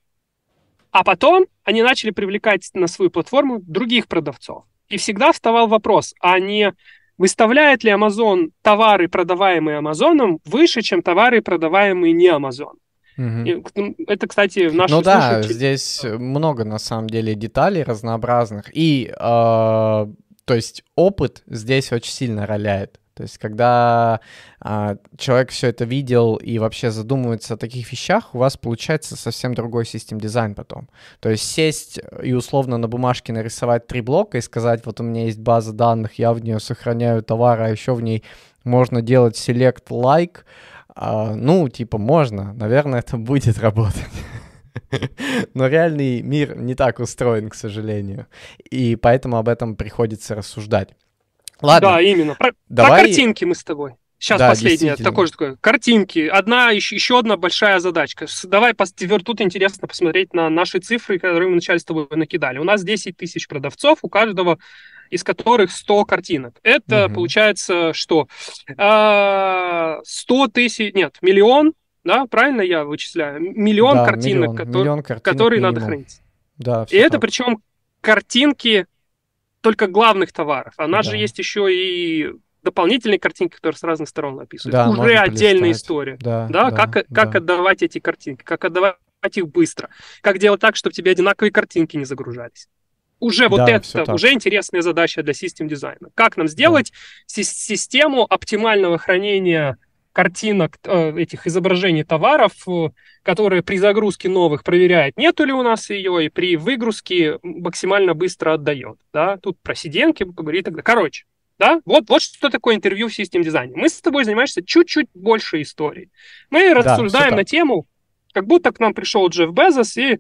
А потом они начали привлекать на свою платформу других продавцов. И всегда вставал вопрос, а не выставляет ли Amazon товары, продаваемые Амазоном, выше, чем товары, продаваемые не Amazon? Угу. Это, кстати, в нашей Ну да, слушатели... здесь много, на самом деле, деталей разнообразных. И, э, то есть, опыт здесь очень сильно роляет. То есть, когда а, человек все это видел и вообще задумывается о таких вещах, у вас получается совсем другой систем дизайн потом. То есть сесть и условно на бумажке нарисовать три блока и сказать, вот у меня есть база данных, я в нее сохраняю товар, а еще в ней можно делать select like, а, ну, типа, можно, наверное, это будет работать. Но реальный мир не так устроен, к сожалению. И поэтому об этом приходится рассуждать. Ладно. Да, именно. Про, Давай... про картинки мы с тобой. Сейчас да, последнее, такое же такое. Картинки. Одна, еще, еще одна большая задачка. Давай, тут интересно посмотреть на наши цифры, которые мы вначале с тобой накидали. У нас 10 тысяч продавцов, у каждого из которых 100 картинок. Это угу. получается что? 100 а, тысяч, нет, миллион, да, правильно я вычисляю? Миллион да, картинок, миллион, который, миллион картинок которые минимум. надо хранить. Да, И это причем картинки только главных товаров. А у нас да. же есть еще и дополнительные картинки, которые с разных сторон написаны. Да, Уже отдельная история. Да, да, да, как, да. как отдавать эти картинки, как отдавать их быстро, как делать так, чтобы тебе одинаковые картинки не загружались. Уже вот да, это, уже интересная задача для систем дизайна. Как нам сделать да. систему оптимального хранения картинок, э, этих изображений товаров, э, которые при загрузке новых проверяет, нету ли у нас ее, и при выгрузке максимально быстро отдает. Да? Тут про сиденки поговорить тогда. Короче, да? Вот, вот что такое интервью в систем дизайне. Мы с тобой занимаемся чуть-чуть больше историей. Мы да, рассуждаем на тему, как будто к нам пришел Джефф Безос и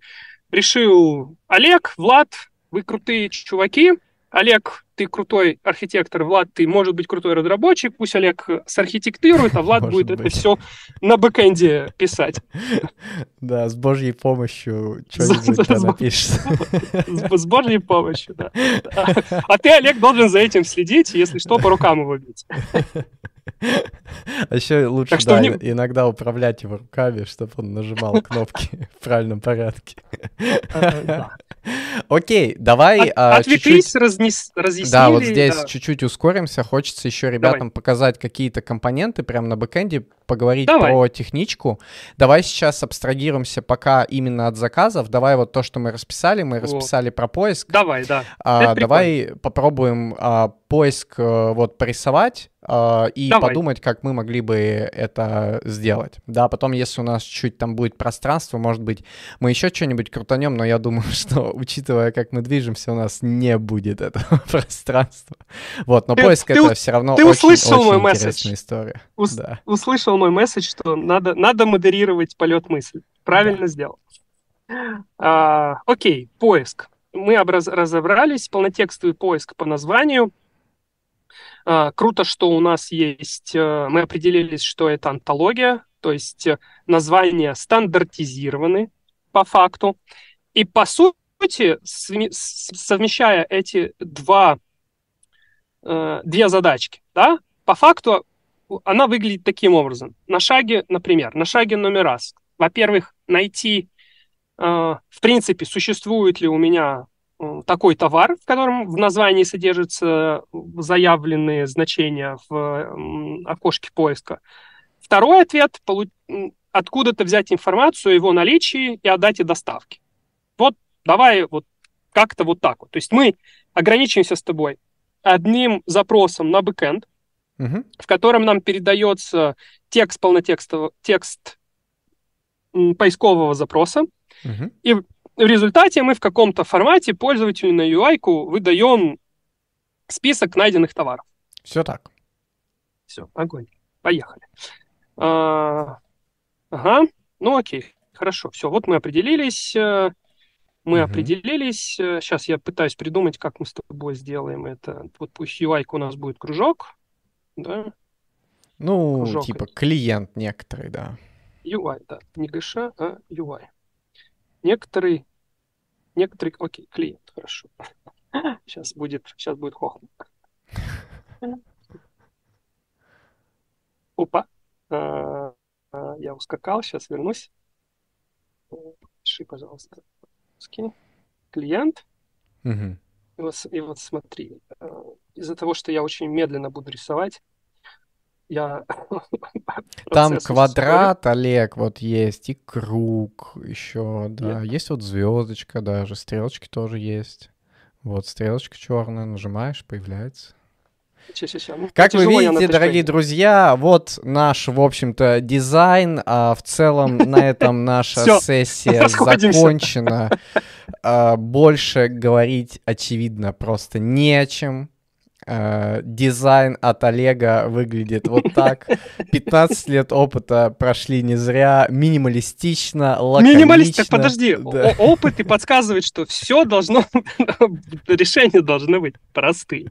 решил, Олег, Влад, вы крутые чуваки, Олег, ты крутой архитектор, Влад, ты, может быть, крутой разработчик, пусть Олег сархитектирует, а Влад будет это все на бэкэнде писать. Да, с божьей помощью что-нибудь напишешь. С божьей помощью, да. А ты, Олег, должен за этим следить, если что, по рукам его бить. А еще лучше, так да, не... иногда управлять его руками, чтобы он нажимал кнопки в правильном порядке. Окей, давай а, Отвлеклись, разъяснили. Да, вот здесь чуть-чуть ускоримся. Хочется еще ребятам показать какие-то компоненты прямо на бэкэнде, поговорить про техничку. Давай сейчас абстрагируемся пока именно от заказов. Давай вот то, что мы расписали. Мы расписали про поиск. Давай, да. давай попробуем поиск э, вот порисовать э, и Давай. подумать, как мы могли бы это сделать. Да, потом, если у нас чуть там будет пространство, может быть, мы еще что-нибудь крутанем, но я думаю, что, учитывая, как мы движемся, у нас не будет этого пространства. Вот, но ты, поиск ты, это все равно ты очень, услышал очень мой интересная месседж. история. Ус- да. Услышал мой месседж, что надо, надо модерировать полет мысли. Правильно да. сделал. А, окей, поиск. Мы образ- разобрались, полнотекстовый поиск по названию — круто, что у нас есть, э, мы определились, что это антология, то есть э, названия стандартизированы по факту. И по сути, совмещая эти два, э, две задачки, да, по факту она выглядит таким образом. На шаге, например, на шаге номер раз. Во-первых, найти, в принципе, существует ли у меня такой товар, в котором в названии содержатся заявленные значения в окошке поиска. Второй ответ – откуда-то взять информацию о его наличии и о дате доставки. Вот давай вот как-то вот так вот. То есть мы ограничимся с тобой одним запросом на бэкэнд, uh-huh. в котором нам передается текст полнотекстового, текст поискового запроса, uh-huh. и в результате мы в каком-то формате пользователю на UI выдаем список найденных товаров. Все так. Все, огонь. Поехали. А, ага, ну окей, хорошо, все, вот мы определились, э, мы угу. определились. Сейчас я пытаюсь придумать, как мы с тобой сделаем это. Вот пусть UI у нас будет кружок, да? Ну, кружок типа клиент некоторый, да. UI, да, не ГШ, а UI. Некоторый Некоторые, окей, клиент, хорошо. Сейчас будет, сейчас будет хохма. Опа. А, а, я ускакал, сейчас вернусь. Пиши, пожалуйста. Скинь. Клиент. И, вот, и вот смотри, а, из-за того, что я очень медленно буду рисовать, я... Там квадрат, Олег, вот есть, и круг еще, да. Нет. Есть вот звездочка даже, стрелочки тоже есть. Вот стрелочка черная, нажимаешь, появляется. Ну, как вы видите, дорогие друзья, вот наш, в общем-то, дизайн. А в целом на этом наша сессия закончена. А, больше говорить, очевидно, просто не о чем. Э, дизайн от Олега выглядит вот так. 15 лет опыта прошли не зря. Минималистично, лаконично. Минималист, так подожди. Да. Опыт и подсказывает, что все должно... Решения должны быть простые.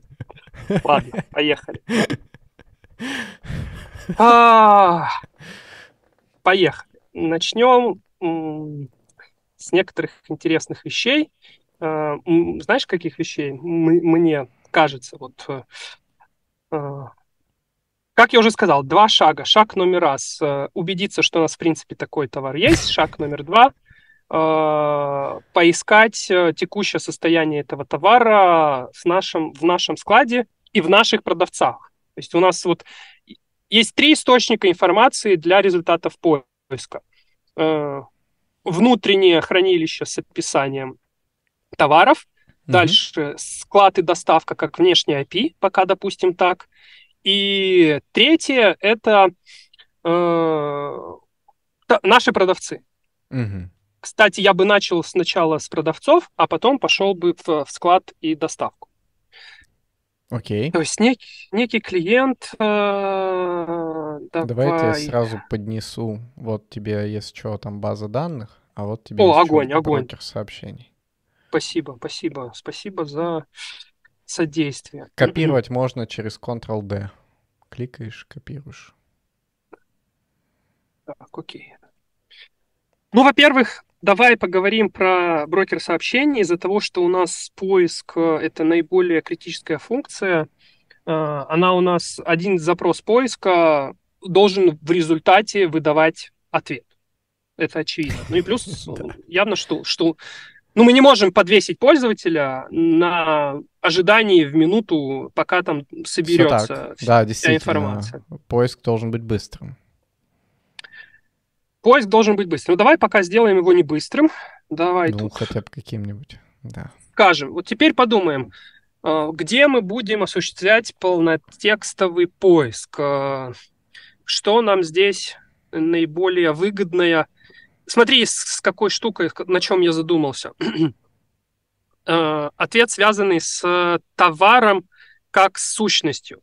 Ладно, поехали. А, поехали. Начнем с некоторых интересных вещей. А, знаешь, каких вещей мне кажется, вот э, э, как я уже сказал, два шага. Шаг номер раз э, – убедиться, что у нас, в принципе, такой товар есть. Шаг номер два – поискать текущее состояние этого товара с нашим, в нашем складе и в наших продавцах. То есть у нас вот есть три источника информации для результатов поиска. Внутреннее хранилище с описанием товаров, Дальше склад и доставка как внешний IP, пока допустим так. И третье это э, наши продавцы. Угу. Кстати, я бы начал сначала с продавцов, а потом пошел бы в, в склад и доставку. Окей. То есть нек, некий клиент... Э, давай... Давайте я сразу поднесу. Вот тебе, если что, там база данных, а вот тебе О, огонь, огонь. сообщений. Спасибо, спасибо. Спасибо за содействие. Копировать можно через Ctrl-D. Кликаешь, копируешь. Так, окей. Ну, во-первых, давай поговорим про брокер сообщений. Из-за того, что у нас поиск э, — это наиболее критическая функция, э, она у нас, один запрос поиска должен в результате выдавать ответ. Это очевидно. Ну и плюс явно, что, что ну, мы не можем подвесить пользователя на ожидании в минуту, пока там соберется да, вся информация. Поиск должен быть быстрым. Поиск должен быть быстрым. Ну, давай пока сделаем его не быстрым. Давай ну, тут. хотя бы каким-нибудь, да. Скажем, вот теперь подумаем, а, где мы будем осуществлять полнотекстовый поиск? А, что нам здесь наиболее выгодное Смотри, с, какой штукой, на чем я задумался. Э, ответ, связанный с товаром как с сущностью.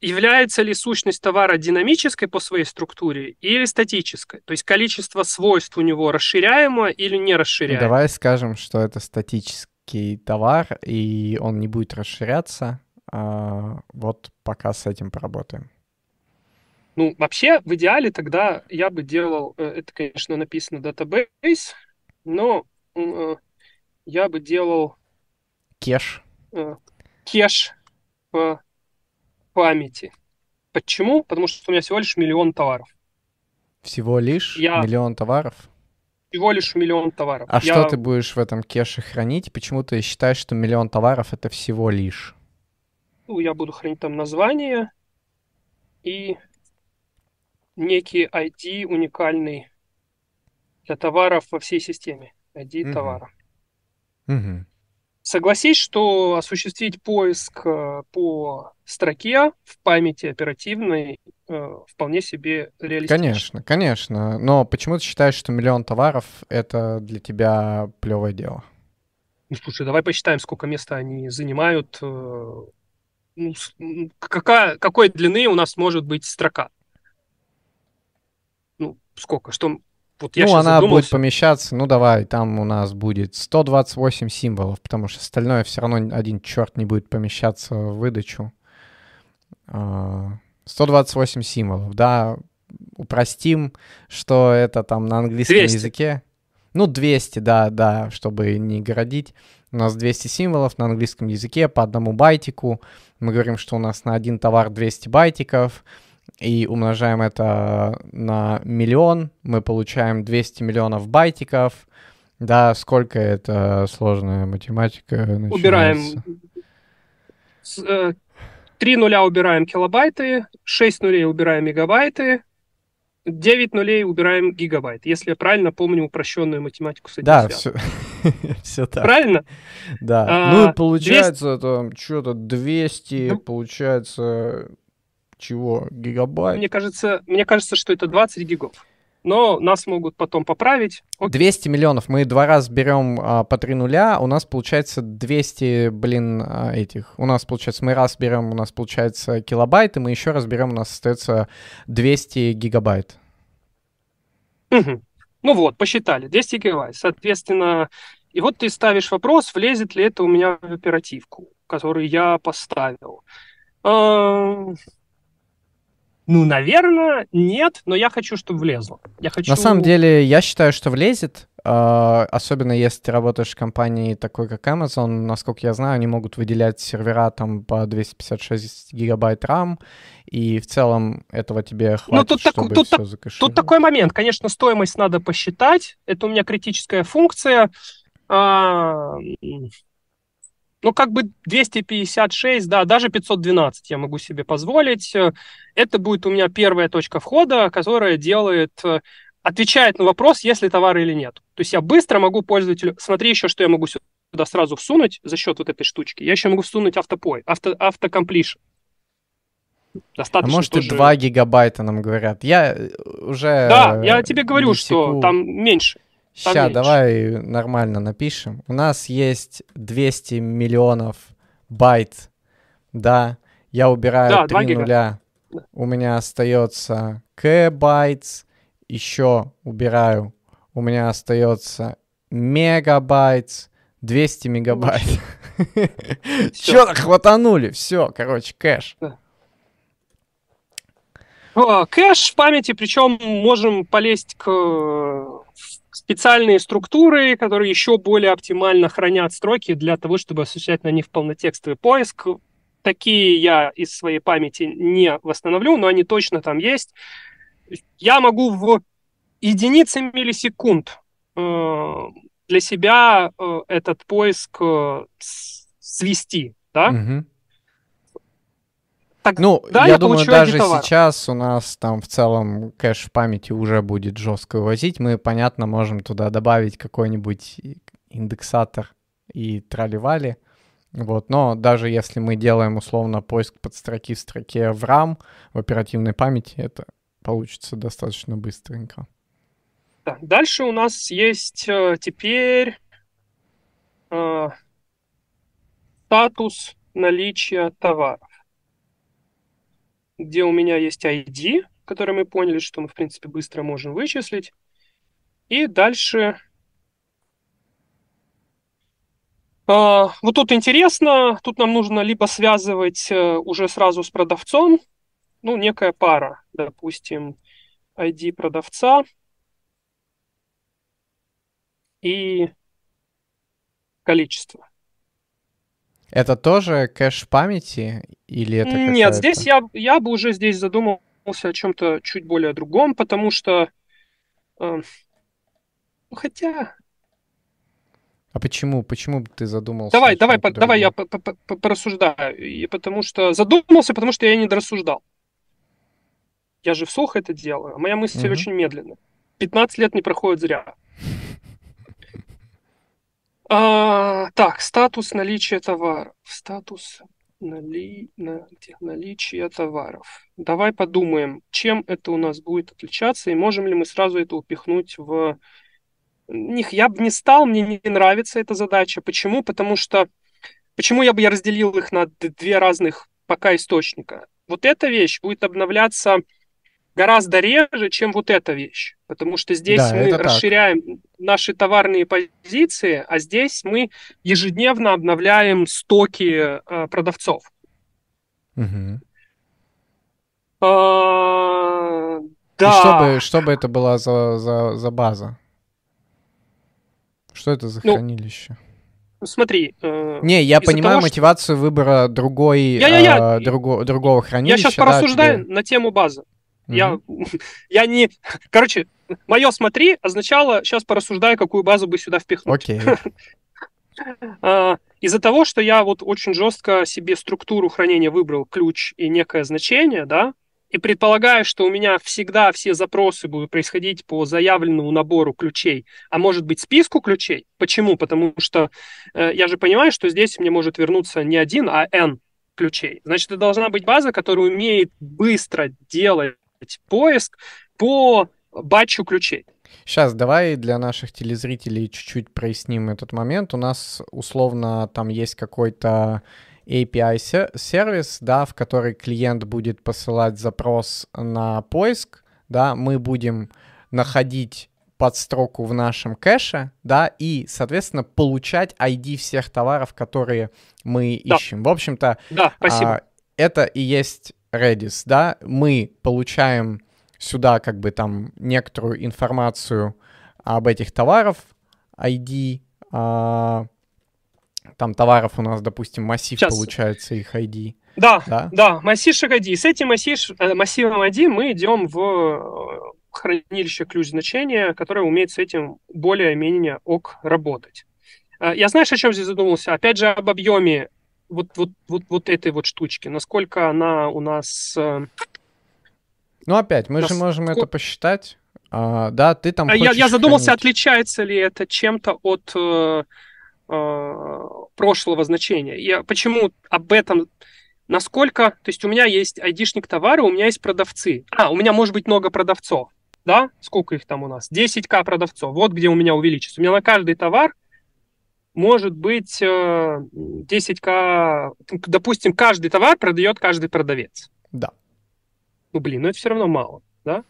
Является ли сущность товара динамической по своей структуре или статической? То есть количество свойств у него расширяемо или не расширяемо? Давай скажем, что это статический товар, и он не будет расширяться. А, вот пока с этим поработаем. Ну, вообще, в идеале тогда я бы делал, э, это, конечно, написано database, но э, я бы делал... Кеш. Э, кеш по памяти. Почему? Потому что у меня всего лишь миллион товаров. Всего лишь я... миллион товаров? Всего лишь миллион товаров. А я... что ты будешь в этом кеше хранить? Почему ты считаешь, что миллион товаров — это всего лишь? Ну, я буду хранить там название и некий ID уникальный для товаров во всей системе. ID угу. товара. Угу. Согласись, что осуществить поиск э, по строке в памяти оперативной э, вполне себе реалистично. Конечно, конечно. Но почему ты считаешь, что миллион товаров — это для тебя плевое дело? Ну, слушай, давай посчитаем, сколько места они занимают. Э, ну, какая, какой длины у нас может быть строка? Сколько? Что вот я ну, она задумался. будет помещаться, ну давай, там у нас будет 128 символов, потому что остальное все равно один черт не будет помещаться в выдачу. 128 а, символов, да, упростим, что это там на английском 200. языке. Ну, 200, да, да, чтобы не городить. У нас 200 символов на английском языке по одному байтику. Мы говорим, что у нас на один товар 200 байтиков и умножаем это на миллион, мы получаем 200 миллионов байтиков. Да, сколько это сложная математика начинается. Убираем. Э, три нуля убираем килобайты, 6 нулей убираем мегабайты, 9 нулей убираем гигабайт, если я правильно помню упрощенную математику с этим Да, все, все так. Правильно? Да. А, ну, получается 200... там что-то 200, ну, получается чего? Гигабайт? Мне кажется, мне кажется, что это 20 гигов. Но нас могут потом поправить. Окей. 200 миллионов. Мы два раза берем а, по 3 нуля, у нас получается 200, блин, а, этих. У нас получается, мы раз берем, у нас получается килобайт, и мы еще раз берем, у нас остается 200 гигабайт. Угу. Ну вот, посчитали, 200 гигабайт. Соответственно, и вот ты ставишь вопрос, влезет ли это у меня в оперативку, который я поставил. Ну, наверное, нет, но я хочу, чтобы влезло. Я хочу... На самом деле, я считаю, что влезет, Uh, особенно если ты работаешь в компании такой, как Amazon, насколько я знаю, они могут выделять сервера там по 256 гигабайт RAM, и в целом этого тебе ну, хватит, ну, тут чтобы так, тут, все Тут такой момент, конечно, стоимость надо посчитать, это у меня критическая функция, uh, ну, как бы 256, да, даже 512 я могу себе позволить. Это будет у меня первая точка входа, которая делает, отвечает на вопрос, есть ли товар или нет. То есть я быстро могу пользователю... Смотри еще, что я могу сюда сразу всунуть за счет вот этой штучки, я еще могу всунуть автопой, авто, автокомплишн. Достаточно а может тоже... и 2 гигабайта нам говорят. Я э, уже... Да, я тебе говорю, что там меньше. Сейчас, давай нормально напишем. У нас есть 200 миллионов байт, да. Я убираю да, 3 нуля. У меня остается кбайтс. Еще убираю. У меня остается мегабайт. 200 мегабайт. Че, хватанули? Все, короче, кэш. Кэш в памяти, причем можем полезть к специальные структуры, которые еще более оптимально хранят строки для того, чтобы осуществлять на них полнотекстовый поиск. Такие я из своей памяти не восстановлю, но они точно там есть. Я могу в единицы миллисекунд э, для себя э, этот поиск э, свести, да? Угу. Так, ну, я, я думаю, даже сейчас у нас там в целом кэш в памяти уже будет жестко вывозить. Мы, понятно, можем туда добавить какой-нибудь индексатор и траливали. Вот, но даже если мы делаем условно поиск под строки в строке в RAM в оперативной памяти, это получится достаточно быстренько. Да. Дальше у нас есть э, теперь э, статус наличия товаров где у меня есть ID, который мы поняли, что мы, в принципе, быстро можем вычислить. И дальше... А, вот тут интересно, тут нам нужно либо связывать э, уже сразу с продавцом, ну, некая пара, допустим, ID продавца и количество. Это тоже кэш памяти или это Нет, здесь я, я бы уже здесь задумался о чем-то чуть более другом, потому что... Э, хотя... А почему? Почему ты задумался? Давай, давай, по, давай я порассуждаю. И потому что задумался, потому что я не дорассуждал. Я же вслух это делаю. А моя мысль угу. очень медленная. 15 лет не проходит зря. А, так, статус наличия товаров. Статус нали... на... наличия товаров. Давай подумаем, чем это у нас будет отличаться, и можем ли мы сразу это упихнуть в них. Я бы не стал, мне не нравится эта задача. Почему? Потому что... Почему я бы я разделил их на две разных пока источника? Вот эта вещь будет обновляться гораздо реже, чем вот эта вещь. Потому что здесь да, мы расширяем так. наши товарные позиции, а здесь мы ежедневно обновляем стоки э, продавцов. Угу. А, да. И что бы, что бы это была за, за, за база? Что это за ну, хранилище? Смотри. Э, не, я понимаю того, мотивацию что... выбора другой, я, я, я, э, друго, другого хранилища. Я сейчас порассуждаю тебе... на тему базы. Я, я не... Короче, мое «смотри» означало, сейчас порассуждаю, какую базу бы сюда впихнуть. Окей. А, из-за того, что я вот очень жестко себе структуру хранения выбрал, ключ и некое значение, да, и предполагаю, что у меня всегда все запросы будут происходить по заявленному набору ключей, а может быть списку ключей. Почему? Потому что э, я же понимаю, что здесь мне может вернуться не один, а n ключей. Значит, это должна быть база, которая умеет быстро делать поиск по батчу ключей. Сейчас давай для наших телезрителей чуть-чуть проясним этот момент. У нас условно там есть какой-то API-сервис, да, в который клиент будет посылать запрос на поиск, да, мы будем находить подстроку в нашем кэше, да, и, соответственно, получать ID всех товаров, которые мы да. ищем. В общем-то, да, спасибо. А, это и есть Redis, да, мы получаем сюда как бы там некоторую информацию об этих товаров, ID, а, там товаров у нас, допустим, массив Сейчас. получается их ID. Да, да, да, массивших ID. С этим массив, э, массивом ID мы идем в э, хранилище ключ значения, которое умеет с этим более-менее ок работать. Э, я знаешь, о чем здесь задумался? Опять же, об объеме вот, вот, вот, вот этой вот штучки, насколько она у нас... Э, ну, опять, мы нас... же можем это посчитать. А, да, ты там а я, я задумался, отличается ли это чем-то от, э, э, прошлого значения. Я почему об этом насколько, то есть у меня есть айдишник товара, у меня есть продавцы. А, у меня может быть много продавцов, да? Сколько их там у нас? 10к продавцов. Вот где у меня увеличится. У меня на каждый товар может быть 10к, э, допустим, каждый товар продает каждый продавец. Да. Ну, блин, ну это все равно мало, да?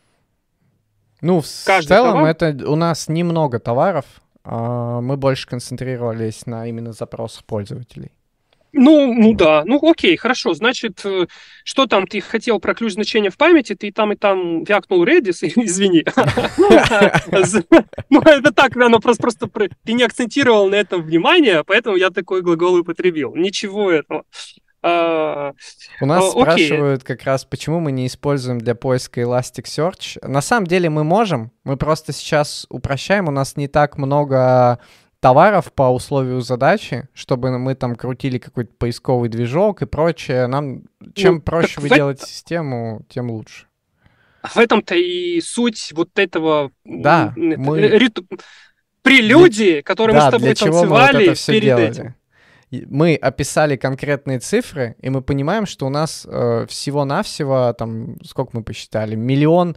Ну, в каждый целом товар... это у нас немного товаров, а мы больше концентрировались на именно запросах пользователей. Ну, ну да, ну окей, хорошо. Значит, э, что там ты хотел про ключ значения в памяти, ты там и там вякнул Redis, извини. Ну, это так, оно просто, просто ты не акцентировал на этом внимание, поэтому я такой глагол употребил. Ничего этого. А, У нас спрашивают как раз, почему мы не используем для поиска Elasticsearch. На самом деле мы можем, мы просто сейчас упрощаем, у нас не так много товаров по условию задачи, чтобы мы там крутили какой-то поисковый движок и прочее. Нам чем ну, проще вы делаете это... систему, тем лучше. В этом-то и суть вот этого да, мы... риту... прелюдии, для... которые да, мы с тобой танцевали вот перед делали. этим. Мы описали конкретные цифры, и мы понимаем, что у нас э, всего-навсего, там, сколько мы посчитали, миллион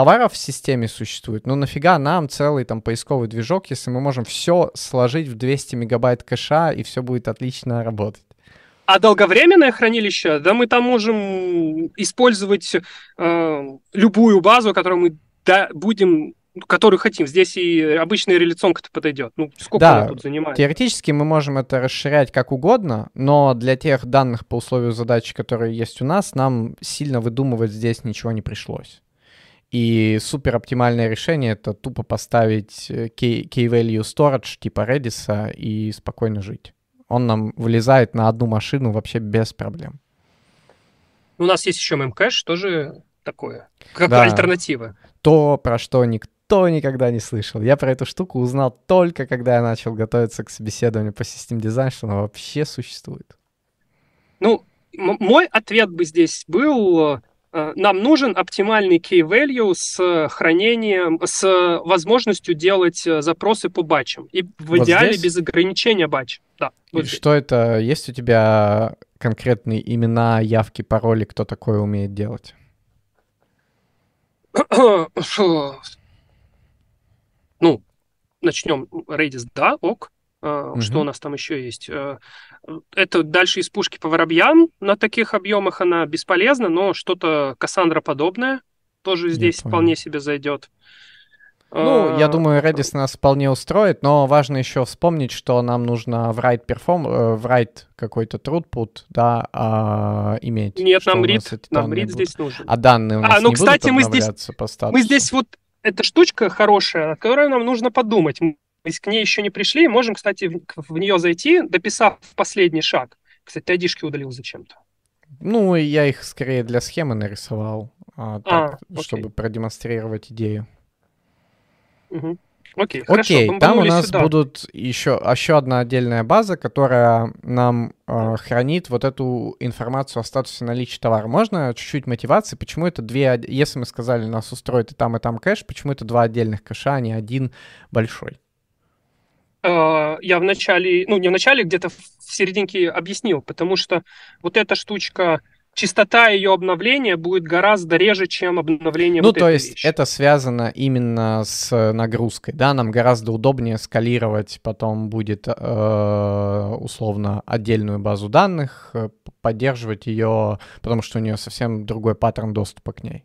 товаров в системе существует, ну нафига нам целый там поисковый движок, если мы можем все сложить в 200 мегабайт кэша, и все будет отлично работать. А долговременное хранилище, да, мы там можем использовать э, любую базу, которую мы да, будем которую хотим. Здесь и обычная реляционка-то подойдет. Ну, сколько да, она тут занимает? Теоретически мы можем это расширять как угодно, но для тех данных по условию задачи, которые есть у нас, нам сильно выдумывать здесь ничего не пришлось. И супер оптимальное решение — это тупо поставить э, key-value storage типа Redis и спокойно жить. Он нам вылезает на одну машину вообще без проблем. У нас есть еще memcache, тоже такое, как да. альтернатива. То, про что никто никогда не слышал. Я про эту штуку узнал только, когда я начал готовиться к собеседованию по системе дизайн, что она вообще существует. Ну, мой ответ бы здесь был Э, нам нужен оптимальный key value с хранением, с возможностью делать э, запросы по батчам. И в вот идеале здесь? без ограничения батча. Да, вот что это? Есть у тебя конкретные имена, явки, пароли, кто такое умеет делать? ну, начнем. Redis, да, ок. Uh, Что у нас там еще есть? Uh, это дальше из пушки по воробьям. На таких объемах она бесполезна, но что-то Кассандра подобное тоже здесь вполне себе зайдет. Ну, я думаю, Redis нас вполне устроит, но важно еще вспомнить, что нам нужно в write perform, э, в write какой-то throughput, да, а, иметь. Нет, нам read, нам read здесь нужен. А данные у а, нас а, ну, не кстати, будут мы здесь, по статусу? Мы здесь вот, эта штучка хорошая, о которой нам нужно подумать к ней еще не пришли, можем, кстати, в, в нее зайти, дописав последний шаг. Кстати, ты айдишки удалил зачем-то. Ну, я их скорее для схемы нарисовал, а, так, а, чтобы продемонстрировать идею. Угу. Окей, Окей, хорошо, там у нас сюда. будут еще, еще одна отдельная база, которая нам э, хранит вот эту информацию о статусе наличия товара. Можно чуть-чуть мотивации, почему это две, если мы сказали, нас устроит и там, и там кэш, почему это два отдельных кэша, а не один большой? Э, я в начале, ну не в начале, где-то в серединке объяснил, потому что вот эта штучка, частота ее обновления будет гораздо реже, чем обновление ну, вот то есть вещи. это связано именно с нагрузкой, да, нам гораздо удобнее скалировать, потом будет э, условно отдельную базу данных, э, поддерживать ее, потому что у нее совсем другой паттерн доступа к ней.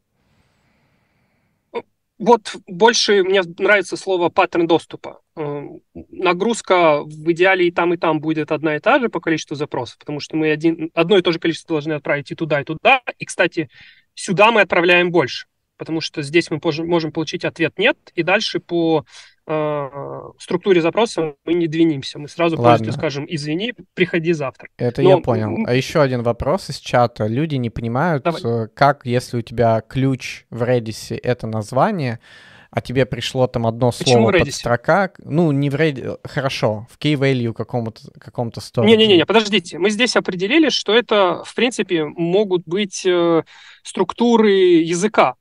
Вот больше мне нравится слово паттерн доступа. Э, нагрузка в идеале и там, и там будет одна и та же по количеству запросов, потому что мы один, одно и то же количество должны отправить и туда, и туда. И, кстати, сюда мы отправляем больше, потому что здесь мы можем получить ответ «нет», и дальше по э, структуре запроса мы не двинемся. Мы сразу Ладно. скажем «извини, приходи завтра». Это Но... я понял. А еще один вопрос из чата. Люди не понимают, Давай. Э, как, если у тебя ключ в Redis — это название, а тебе пришло там одно Почему слово под строка, ну, не в Redis, хорошо, в key-value какому-то каком-то стороне. Не-не-не, подождите, мы здесь определили, что это, в принципе, могут быть э, структуры языка,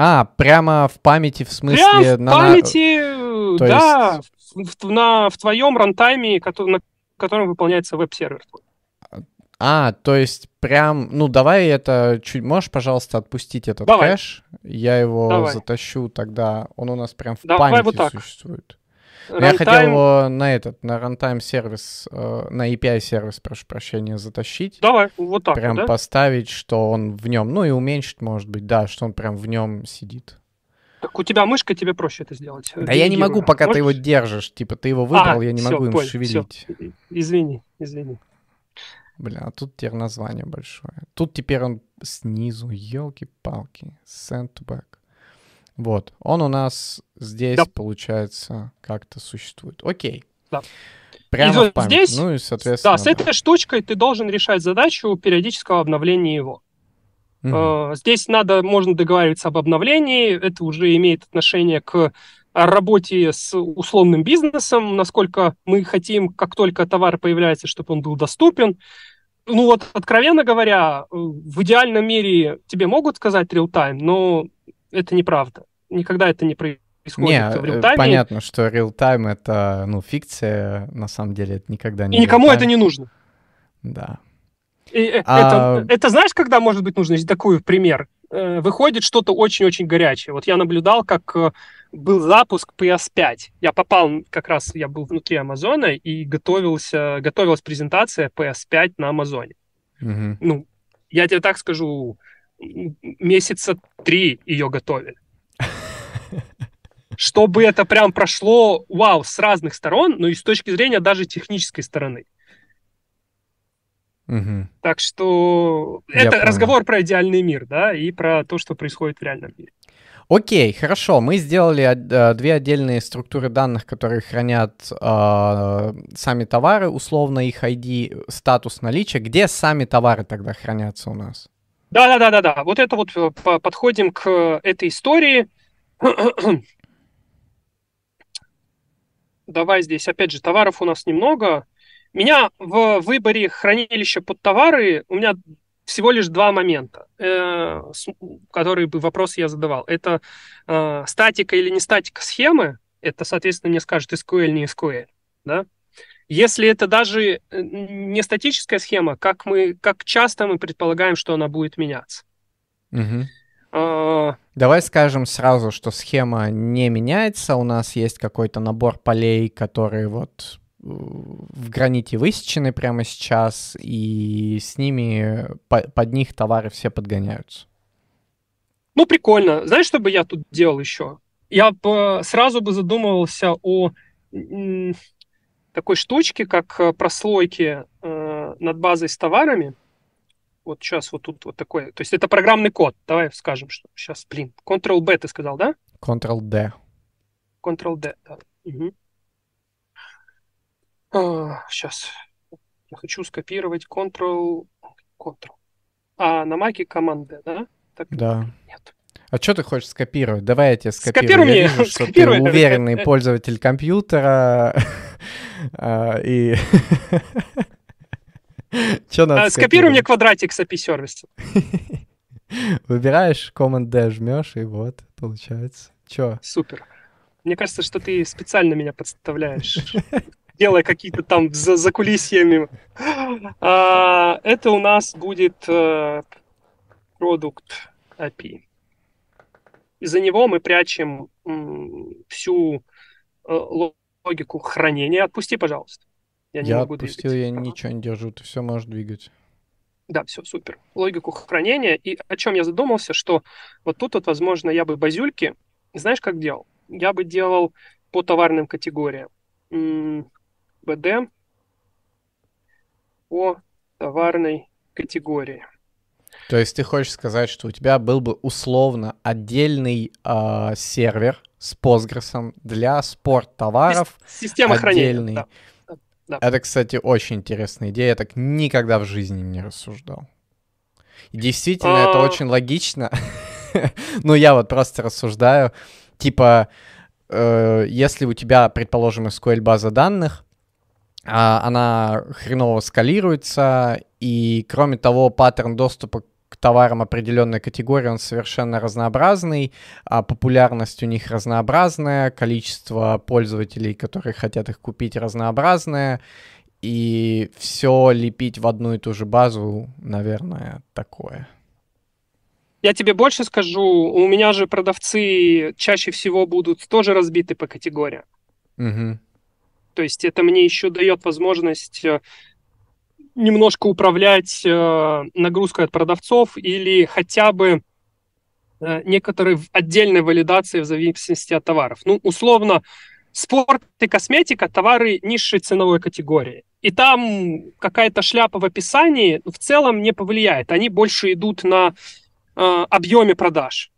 А, прямо в памяти, в смысле... Прямо в на- памяти, То да, в, в- на, в твоем рантайме, кото- на котором выполняется веб-сервер. твой. А, то есть прям... Ну, давай это чуть... Можешь, пожалуйста, отпустить этот Давай. кэш? Я его Давай. затащу тогда. Он у нас прям в Давай памяти вот так. существует. Но Я хотел его на этот, на runtime сервис, э, на API сервис, прошу прощения, затащить. Давай, вот так прям да? поставить, что он в нем, ну и уменьшить, может быть, да, что он прям в нем сидит. Так у тебя мышка, тебе проще это сделать. Да я не могу, пока ты его Можешь? держишь. Типа ты его выбрал, А, я не всё, могу им понял, шевелить. Извини, извини. Блин, а тут теперь название большое. Тут теперь он снизу, елки-палки, send back. Вот, он у нас здесь, Да. получается, как-то существует. Окей. Да. Прямо И в память. здесь- Ну и, соответственно, Да, с этой штучкой ты должен решать задачу периодического обновления его. Э, Здесь надо, можно договариваться об обновлении. Это уже имеет отношение к работе с условным бизнесом, насколько мы хотим, как только товар появляется, чтобы он был доступен. Ну вот, откровенно говоря, э, в идеальном мире тебе могут сказать real-time, но это неправда. Никогда это не происходит Не, в э, real-time. понятно, что real-time это, ну, фикция, на самом деле это никогда не И никому это не нужно. Да. И, э, А- это, это знаешь, когда может быть нужно? Такой пример. Э, Выходит что-то очень-очень горячее. Вот я наблюдал, как был запуск PS5. Я попал как раз, я был внутри Амазона и готовился, готовилась презентация PS5 на Амазоне. Мгм. Ну, я тебе так скажу, месяца три ее готовили. Чтобы это прям прошло, вау, с разных сторон, но и с точки зрения даже технической стороны. Мгм. Так что Я это понял. разговор про идеальный мир, да, и про то, что происходит в реальном мире. Окей, хорошо. Мы сделали э, две отдельные структуры данных, которые хранят э, сами товары, условно их ID, статус наличия. Где сами товары тогда хранятся у нас? Да, да, да, да, да. Вот это вот э, по- подходим к э, этой истории. Давай здесь, опять же, товаров у нас немного. Меня в выборе хранилища под товары у меня всего лишь два момента, э, которые бы вопрос я задавал. Это э, статика или не статика схемы. Это, соответственно, мне скажет SQL, не SQL. Да? Если это даже э, не статическая схема, как, мы, как часто мы предполагаем, что она будет меняться. Мгм. А, Давай скажем сразу, что схема не меняется. У нас есть какой-то набор полей, которые вот э, в граните высечены прямо сейчас, и с ними, по- под них товары все подгоняются. Ну, прикольно. Знаешь, что бы я тут делал еще? Я бы сразу бы задумывался о такой штучке, как э, прослойки э, над базой с товарами. Вот сейчас вот тут вот такой. То есть это программный код. Давай скажем, что сейчас, блин, Ctrl-B ты сказал, да? Ctrl-D. Ctrl-D, да. Мгм. сейчас. Я хочу скопировать Ctrl... Ctrl. А на маке команда, да? Так, Да. Нет. А что ты хочешь скопировать? Давай я тебе скопирую. Скопируй Я мне, вижу, что ты скопируй. уверенный Э, э. пользователь компьютера. а, И... Что надо А, Скопируй мне квадратик с API-сервиса. Выбираешь, Command-D жмешь, и вот, получается. Чё? Супер. Мне кажется, что ты специально меня подставляешь, делая какие-то там за закулисьями. А, Это у нас будет э, продукт API. И за него мы прячем всю э, ло- логику хранения. Отпусти, пожалуйста. Я не Я могу отпустил, двигать. я Ага. ничего не держу, ты все можешь двигать. Да, все, супер. Логику хранения. И о чем я задумался, что вот тут вот, возможно, я бы базюльки, знаешь, как делал? Я бы делал по товарным категориям. БД по товарной категории. То есть ты хочешь сказать, что у тебя был бы условно отдельный а, сервер с Postgres для спорттоваров, Система хранения. отдельный. да. да. Это, кстати, очень интересная идея. Я так никогда в жизни не рассуждал. И действительно, это А. очень логично. Ну, я вот просто рассуждаю. Типа, э, если у тебя, предположим, SQL база данных, а, она хреново скалируется, и, кроме того, паттерн доступа к товарам определенной категории, он совершенно разнообразный, а популярность у них разнообразная, количество пользователей, которые хотят их купить, разнообразное, и все лепить в одну и ту же базу, наверное, такое. Я тебе больше скажу, у меня же продавцы чаще всего будут тоже разбиты по категориям. Угу. То есть это мне еще дает возможность э, немножко управлять э, нагрузкой от продавцов или хотя бы э, некоторой отдельной валидации в зависимости от товаров. Ну, условно, спорт и косметика – товары низшей ценовой категории. И там какая-то шляпа в описании в целом не повлияет. Они больше идут на э, объеме продаж.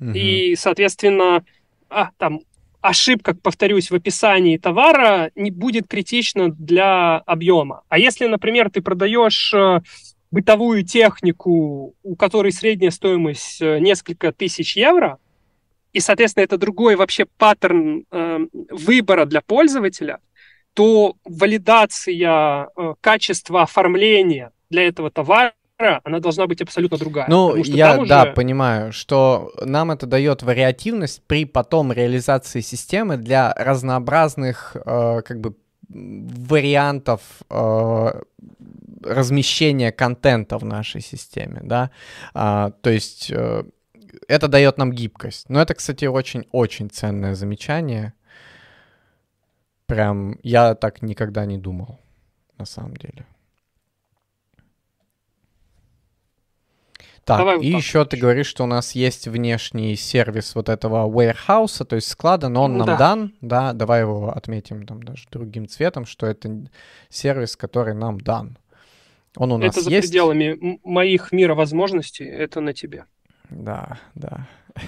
Угу. И, соответственно, а, там ошибка, повторюсь, в описании товара не будет критична для объема. А если, например, ты продаешь э, бытовую технику, у которой средняя стоимость э, несколько тысяч евро, и, соответственно, это другой вообще паттерн э, выбора для пользователя, то валидация э, качества оформления для этого товара она должна быть абсолютно другая. Ну, я, уже... да, понимаю, что нам это дает вариативность при потом реализации системы для разнообразных, э, как бы, вариантов э, размещения контента в нашей системе, да, а, то есть э, это дает нам гибкость. Но это, кстати, очень-очень ценное замечание. Прям я так никогда не думал, на самом деле. Так, Давай и вот еще ты говоришь, что у нас есть внешний сервис вот этого warehouse, то есть склада, но он ну, нам да. дан, да, давай его отметим там даже другим цветом, что это сервис, который нам дан. Он у нас это за есть. пределами моих мира возможностей, это на тебе. Да, да.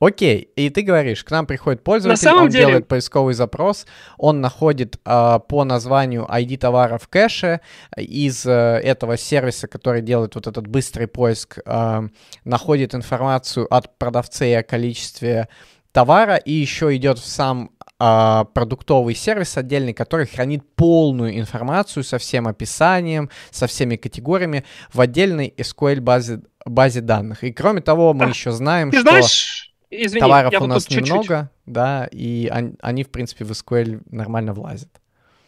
Окей, и ты говоришь, к нам приходит пользователь, он деле... делает поисковый запрос, он находит э, по названию ID товара в кэше из э, этого сервиса, который делает вот этот быстрый поиск, э, находит информацию от продавца о количестве товара и еще идет в сам а, продуктовый сервис отдельный, который хранит полную информацию со всем описанием, со всеми категориями в отдельной SQL базе, базе данных. И кроме того, мы а, еще знаем, что знаешь, извини, товаров у нас чуть-чуть. немного, да, и они, они, в принципе, в SQL нормально влазят.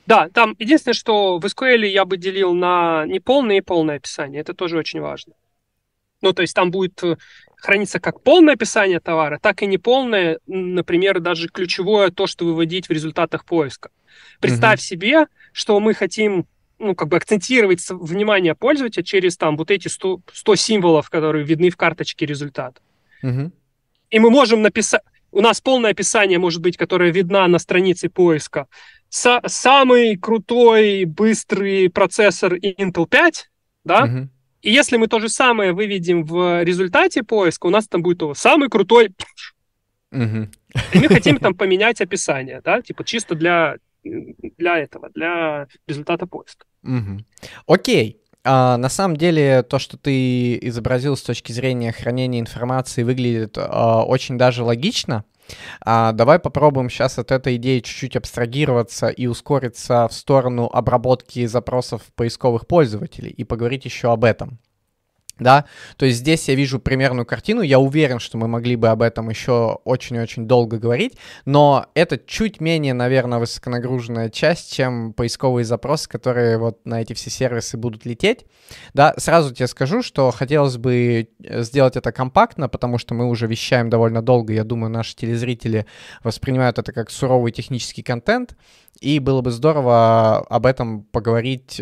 Да, там единственное, что в SQL я бы делил на неполное и полное описание. Это тоже очень важно. Ну, то есть там будет э, хранится как полное описание товара, так и неполное, например, даже ключевое то, что выводить в результатах поиска. Представь угу. себе, что мы хотим ну, как бы акцентировать внимание пользователя через там вот эти 100, 100 символов, которые видны в карточке результата. Угу. И мы можем написать... У нас полное описание может быть, которое видна на странице поиска. С самый крутой, быстрый процессор Intel 5, да? Угу. И если мы то же самое выведем в результате поиска, у нас там будет самый крутой... Угу. И мы хотим там поменять описание, да, типа чисто для, для этого, для результата поиска. Угу. Окей. А, на самом деле, то, что ты изобразил с точки зрения хранения информации, выглядит а, очень даже логично. А, давай попробуем сейчас от этой идеи чуть-чуть абстрагироваться и ускориться в сторону обработки запросов поисковых пользователей и поговорить еще об этом да, то есть здесь я вижу примерную картину, я уверен, что мы могли бы об этом еще очень-очень долго говорить, но это чуть менее, наверное, высоконагруженная часть, чем поисковые запросы, которые вот на эти все сервисы будут лететь, да, сразу тебе скажу, что хотелось бы э, сделать это компактно, потому что мы уже вещаем довольно долго, я думаю, наши телезрители воспринимают это как суровый технический контент, и было бы здорово об этом поговорить,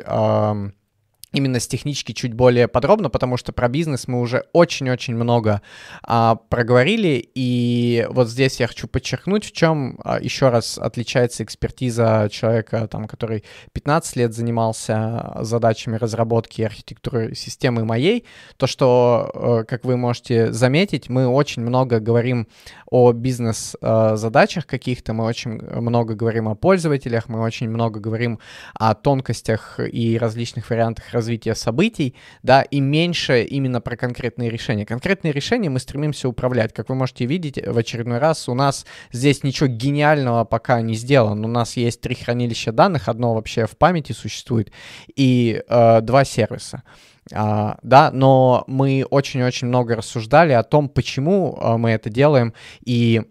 именно с технички чуть более подробно, потому что про бизнес мы уже очень-очень много а, проговорили, и вот здесь я хочу подчеркнуть, в чем а, еще раз отличается экспертиза человека, там, который 15 лет занимался задачами разработки архитектуры системы моей, то, что, э, как вы можете заметить, мы очень много говорим о бизнес-задачах каких-то, мы очень много говорим о пользователях, мы очень много говорим о тонкостях и различных вариантах развития событий, да, и меньше именно про конкретные решения. Конкретные решения мы стремимся управлять. Как вы можете видеть, в очередной раз у нас здесь ничего гениального пока не сделано. У нас есть три хранилища данных, одно вообще в памяти существует, и э, два сервиса. Uh, да, но мы очень-очень много рассуждали о том, почему uh, мы это делаем, и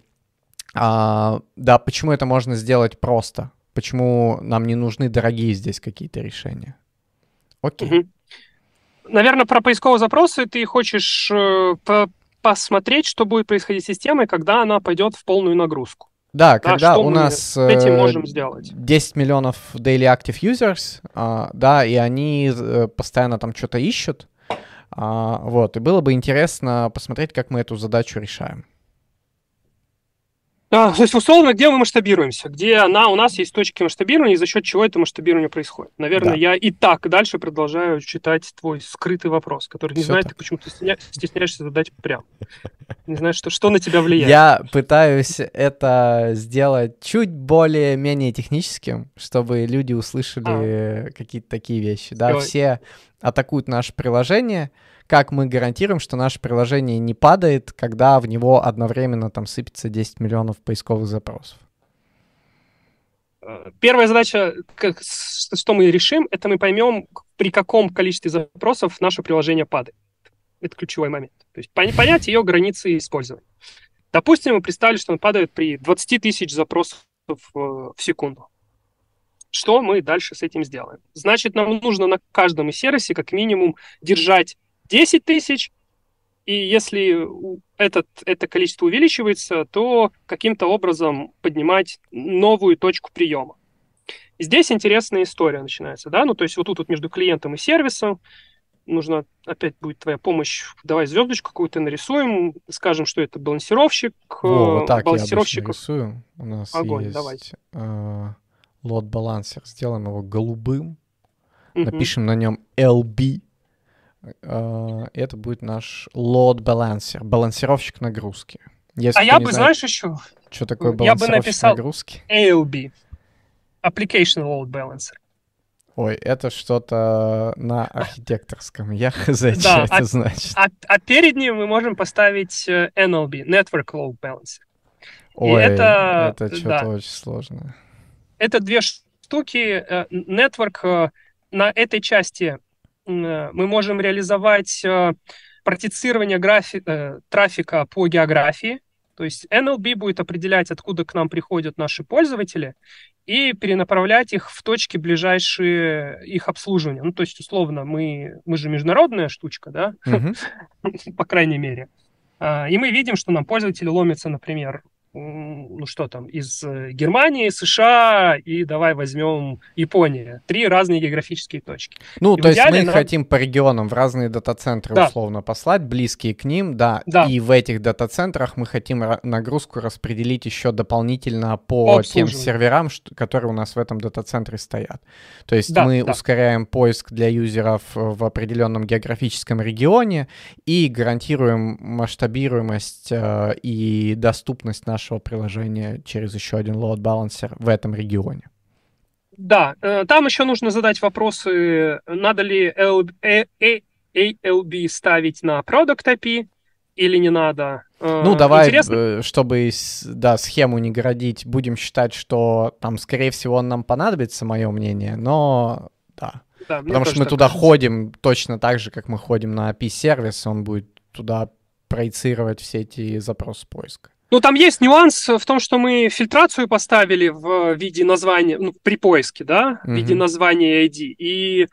uh, да, почему это можно сделать просто, почему нам не нужны дорогие здесь какие-то решения. Окей. Okay. Наверное, про поисковые запросы ты хочешь э, посмотреть, что будет происходить с системой, когда она пойдет в полную нагрузку. Да, да когда у нас этим можем сделать? 10 миллионов daily active users, uh, да, и они uh, постоянно там что-то ищут, uh, вот, и было бы интересно посмотреть, как мы эту задачу решаем. А, то есть, условно, где мы масштабируемся? Где она, у нас есть точки масштабирования, и за счет чего это масштабирование происходит? Наверное, да. я и так дальше продолжаю читать твой скрытый вопрос, который не Все знает, так. ты почему-то стесняешься задать прям. Не знаю, что, что на тебя влияет. Я пытаюсь это сделать чуть более-менее техническим, чтобы люди услышали а. какие-то такие вещи. Да, все атакуют наше приложение, как мы гарантируем, что наше приложение не падает, когда в него одновременно там сыпется 10 миллионов поисковых запросов? Э, первая задача, что мы решим, это мы поймем, при каком количестве запросов наше приложение падает. Это ключевой момент. То есть понять ее границы использования. Допустим, мы представили, что он падает при 20 тысяч запросов э, в секунду. Что мы дальше с этим сделаем? Значит, нам нужно на каждом из сервисе как минимум держать 10 тысяч, и если этот, это количество увеличивается, то каким-то образом поднимать новую точку приема. Здесь интересная история начинается, да, ну то есть вот тут вот между клиентом и сервисом нужно, опять будет твоя помощь, давай звездочку какую-то нарисуем, скажем, что это балансировщик. Во, вот так балансировщик. я рисую. У нас Огонь, есть давайте. Э, лот-балансер, сделаем его голубым, угу. напишем на нем LB, Э, это будет наш load balancer, балансировщик нагрузки. Если а я бы, знаешь, еще... Что такое балансировщик я бы написал нагрузки? ALB. Application Load Balancer. Ой, это что-то на архитекторском. Я хз, что это а, значит. А, а перед ним мы можем поставить э, NLB, Network Load Balancer. Ой, это, это что-то да. очень сложное. Это две штуки. Э, network на этой части Э, мы можем реализовать э, протицирование графи- э, трафика по географии. То есть NLB будет определять, откуда к нам приходят наши пользователи, и перенаправлять их в точки ближайшие их обслуживания. Ну, то есть, условно, мы, мы же международная штучка, да, по крайней мере. А, и мы видим, что нам пользователи ломятся, например, ну что там, из э, Германии, США и давай возьмем Япония. Три разные географические точки. Ну, и то есть мы нам... хотим по регионам в разные дата-центры да. условно послать, близкие к ним, да, да. И в этих дата-центрах мы хотим нагрузку распределить еще дополнительно по, по тем серверам, которые у нас в этом дата-центре стоят. То есть да, мы да. ускоряем поиск для юзеров в определенном географическом регионе и гарантируем масштабируемость э, и доступность наших нашего приложения через еще один load balancer в этом регионе. Да, э, там еще нужно задать вопросы, надо ли ALB ставить на Product API или не надо. Э, ну, давай, Интересно? Э, чтобы да, схему не городить, будем считать, что там, скорее всего, он нам понадобится, мое мнение, но да. да Потому что мы туда кажется. ходим точно так же, как мы ходим на API-сервис, он будет туда проецировать все эти запросы поиска. Ну, там есть нюанс в том, что мы фильтрацию поставили в виде названия, ну, при поиске, да, в виде названия ID. И э,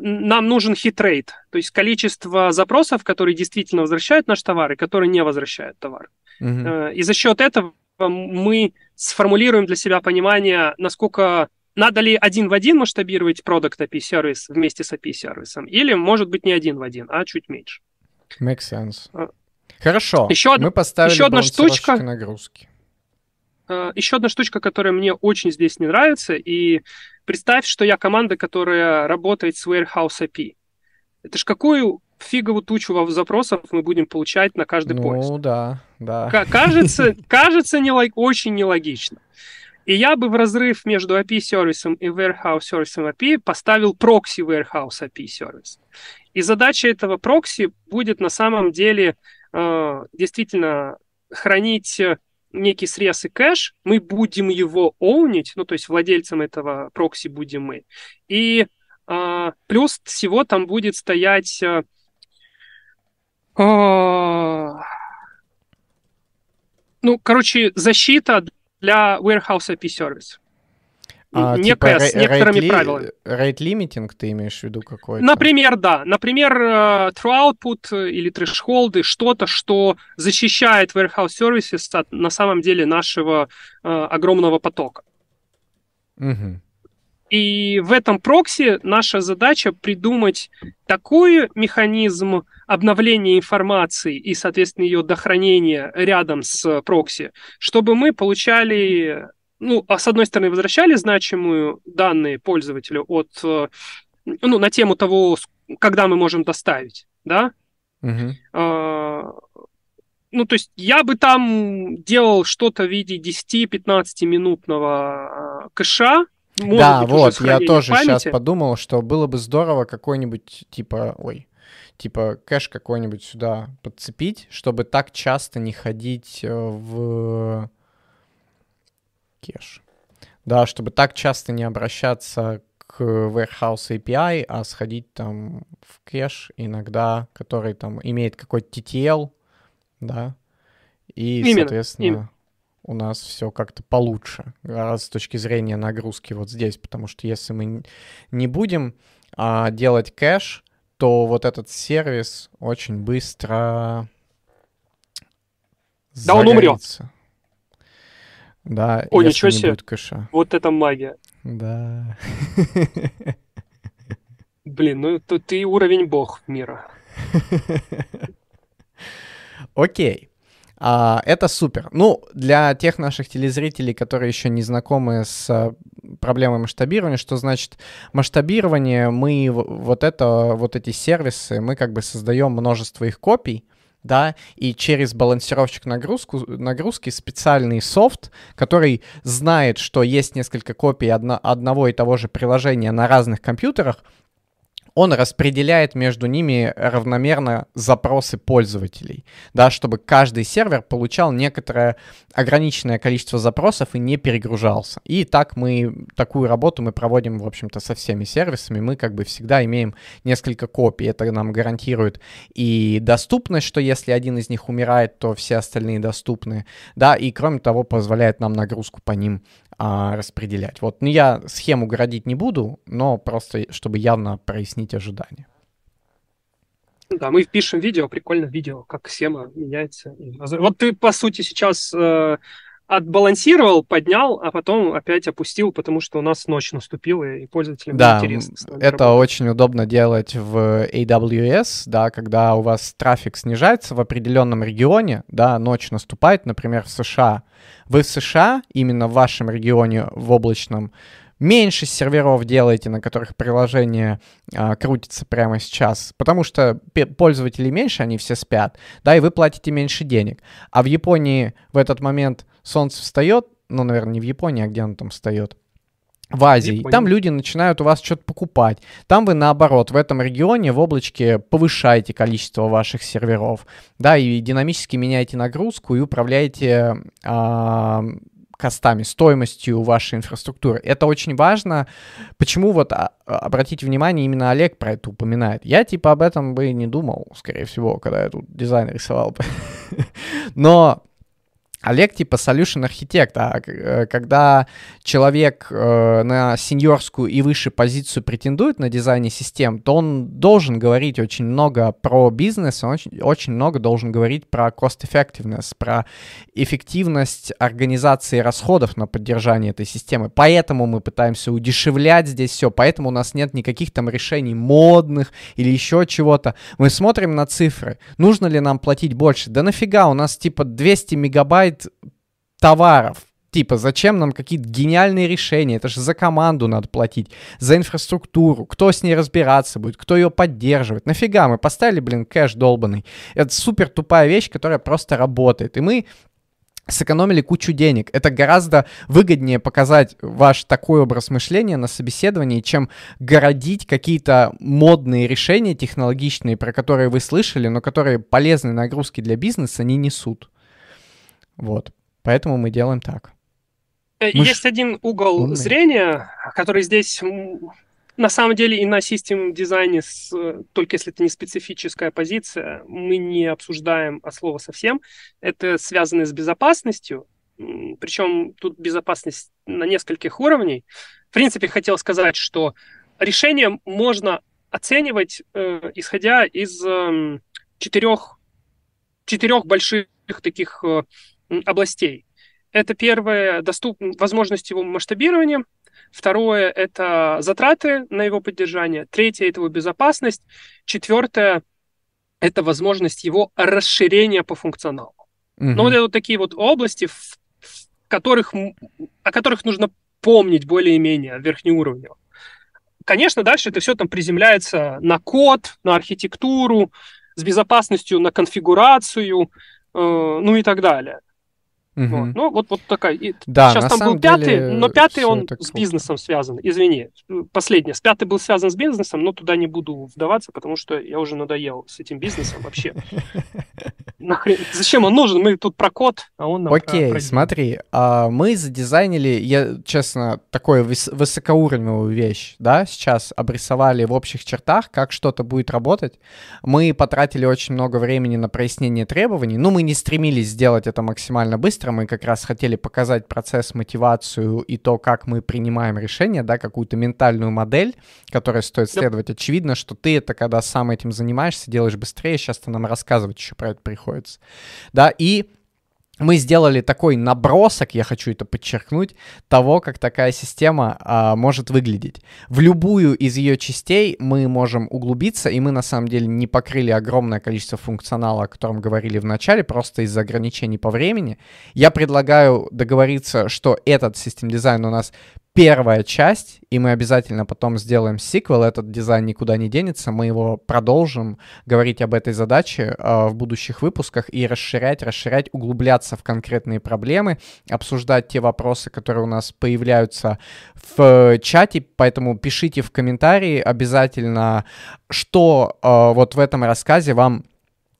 нам нужен хитрейт, то есть количество запросов, которые действительно возвращают наш товар и которые не возвращают товар. Э, и за счет этого мы сформулируем для себя понимание, насколько надо ли один в один масштабировать продукт API сервис вместе с API сервисом, или может быть не один в один, а чуть меньше. Makes sense. Хорошо. Еще мы поставили еще одна штучка нагрузки. Uh, еще одна штучка, которая мне очень здесь не нравится, и представь, что я команда, которая работает с Warehouse API. Это ж какую фиговую тучу запросов мы будем получать на каждый ну, поиск. Ну да, да. К- кажется, кажется нелог... очень нелогично. И я бы в разрыв между API-сервисом и warehouse-сервисом API поставил прокси warehouse API-сервис. И задача этого прокси будет на самом деле э, действительно хранить некий срез и кэш, мы будем его оунить, ну, то есть владельцем этого прокси будем мы. И э, плюс всего там будет стоять... Э, э, ну, короче, защита для Warehouse API Service. А, Некая типа, с некоторыми rate правилами. Rate limiting ты имеешь в виду какой-то? Например, да. Например, uh, true output или threshold, что-то, что защищает Warehouse Services от, на самом деле, нашего uh, огромного потока. Угу. И в этом прокси наша задача придумать такой механизм обновления информации и, соответственно, ее дохранения рядом с прокси, чтобы мы получали, ну, а с одной стороны, возвращали значимые данные пользователю от, э, ну, на тему того, когда мы можем доставить, да? А, ну, то есть я бы там делал что-то в виде 10-15 минутного а, кэша, может да, быть, вот, я тоже памяти. сейчас подумал, что было бы здорово какой-нибудь, типа, ой, типа кэш какой-нибудь сюда подцепить, чтобы так часто не ходить э, в кэш. Да, чтобы так часто не обращаться к Warehouse API, а сходить там в кэш иногда, который там имеет какой-то TTL, да, и, именно, соответственно, именно у нас все как-то получше с точки зрения нагрузки вот здесь, потому что если мы не будем а, делать кэш, то вот этот сервис очень быстро Да, он умрет. Да, О, ничего себе. будет кэша. Вот это магия. Да. Блин, ну то ты уровень бог мира. Окей. А, это супер. Ну, для тех наших телезрителей, которые еще не знакомы с а, проблемой масштабирования, что значит масштабирование, мы вот это, вот эти сервисы, мы как бы создаем множество их копий, да, и через балансировщик нагрузку, нагрузки специальный софт, который знает, что есть несколько копий одно, одного и того же приложения на разных компьютерах, он распределяет между ними равномерно запросы пользователей, да, чтобы каждый сервер получал некоторое ограниченное количество запросов и не перегружался. И так мы, такую работу мы проводим, в общем-то, со всеми сервисами. Мы как бы всегда имеем несколько копий. Это нам гарантирует и доступность, что если один из них умирает, то все остальные доступны, да, и кроме того позволяет нам нагрузку по ним а, распределять. Вот, ну я схему городить не буду, но просто чтобы явно прояснить ожидания. Да, мы пишем видео, прикольно видео, как схема меняется. Вот ты, по сути, сейчас э, отбалансировал, поднял, а потом опять опустил, потому что у нас ночь наступила, и пользователям да, интересно. это работать. очень удобно делать в AWS, да, когда у вас трафик снижается в определенном регионе, да, ночь наступает, например, в США. Вы в США, именно в вашем регионе, в облачном, меньше серверов делаете, на которых приложение а, крутится прямо сейчас, потому что пользователей меньше, они все спят, да, и вы платите меньше денег. А в Японии в этот момент солнце встает, ну, наверное, не в Японии, а где оно там встает, в Азии. И там люди начинают у вас что-то покупать. Там вы, наоборот, в этом регионе в облачке повышаете количество ваших серверов, да, и динамически меняете нагрузку и управляете а, костами, стоимостью вашей инфраструктуры. Это очень важно. Почему вот, а, обратите внимание, именно Олег про это упоминает. Я типа об этом бы не думал, скорее всего, когда я тут дизайн рисовал. Но Олег типа solution архитект, а э, когда человек э, на сеньорскую и выше позицию претендует на дизайне систем, то он должен говорить очень много про бизнес, он очень, очень много должен говорить про cost effectiveness, про эффективность организации расходов на поддержание этой системы. Поэтому мы пытаемся удешевлять здесь все, поэтому у нас нет никаких там решений модных или еще чего-то. Мы смотрим на цифры. Нужно ли нам платить больше? Да нафига, у нас типа 200 мегабайт хватает товаров. Типа, зачем нам какие-то гениальные решения? Это же за команду надо платить, за инфраструктуру. Кто с ней разбираться будет, кто ее поддерживает? Нафига мы поставили, блин, кэш долбанный? Это супер тупая вещь, которая просто работает. И мы сэкономили кучу денег. Это гораздо выгоднее показать ваш такой образ мышления на собеседовании, чем городить какие-то модные решения технологичные, про которые вы слышали, но которые полезные нагрузки для бизнеса не несут. Вот. Поэтому мы делаем так. Э, есть мы один угол умные. зрения, который здесь на самом деле и на систем дизайне, с, только если это не специфическая позиция, мы не обсуждаем от слова совсем. Это связано с безопасностью, причем тут безопасность на нескольких уровней. В принципе, хотел сказать, что решение можно оценивать, э, исходя из э, четырех, четырех больших таких э, областей. Это первое, доступ, возможность его масштабирования, Второе – это затраты на его поддержание. Третье – это его безопасность. Четвертое – это возможность его расширения по функционалу. Угу. Ну, вот это вот такие вот области, в, в которых, о которых нужно помнить более-менее верхнеуровнево. Конечно, дальше это все там приземляется на код, на архитектуру, с безопасностью на конфигурацию, э, ну и так далее. Угу. Вот. Ну, вот, вот такая. И да, сейчас там был пятый, но пятый он с бизнесом связан. Извини, последний. С пятый был связан с бизнесом, но туда не буду вдаваться, потому что я уже надоел с этим бизнесом вообще. Нахрен, зачем он нужен? Мы тут про код, а он нам Окей, про, смотри, а, мы задизайнили, я, честно, такую выс- высокоуровневую вещь, да, сейчас обрисовали в общих чертах, как что-то будет работать. Мы потратили очень много времени на прояснение требований, ну, мы не стремились сделать это максимально быстро, мы как раз хотели показать процесс, мотивацию и то, как мы принимаем решения, да, какую-то ментальную модель, которой стоит следовать. Очевидно, что ты это, когда сам этим занимаешься, делаешь быстрее, сейчас ты нам рассказывать еще про это приходит приходится. Да, и мы сделали такой набросок, я хочу это подчеркнуть, того, как такая система а, может выглядеть. В любую из ее частей мы можем углубиться, и мы на самом деле не покрыли огромное количество функционала, о котором говорили в начале, просто из-за ограничений по времени. Я предлагаю договориться, что этот систем дизайн у нас первая часть, и мы обязательно потом сделаем сиквел, этот дизайн никуда не денется, мы его продолжим говорить об этой задаче э, в будущих выпусках и расширять, расширять, углубляться в конкретные проблемы, обсуждать те вопросы, которые у нас появляются в чате, поэтому пишите в комментарии обязательно, что э, вот в этом рассказе вам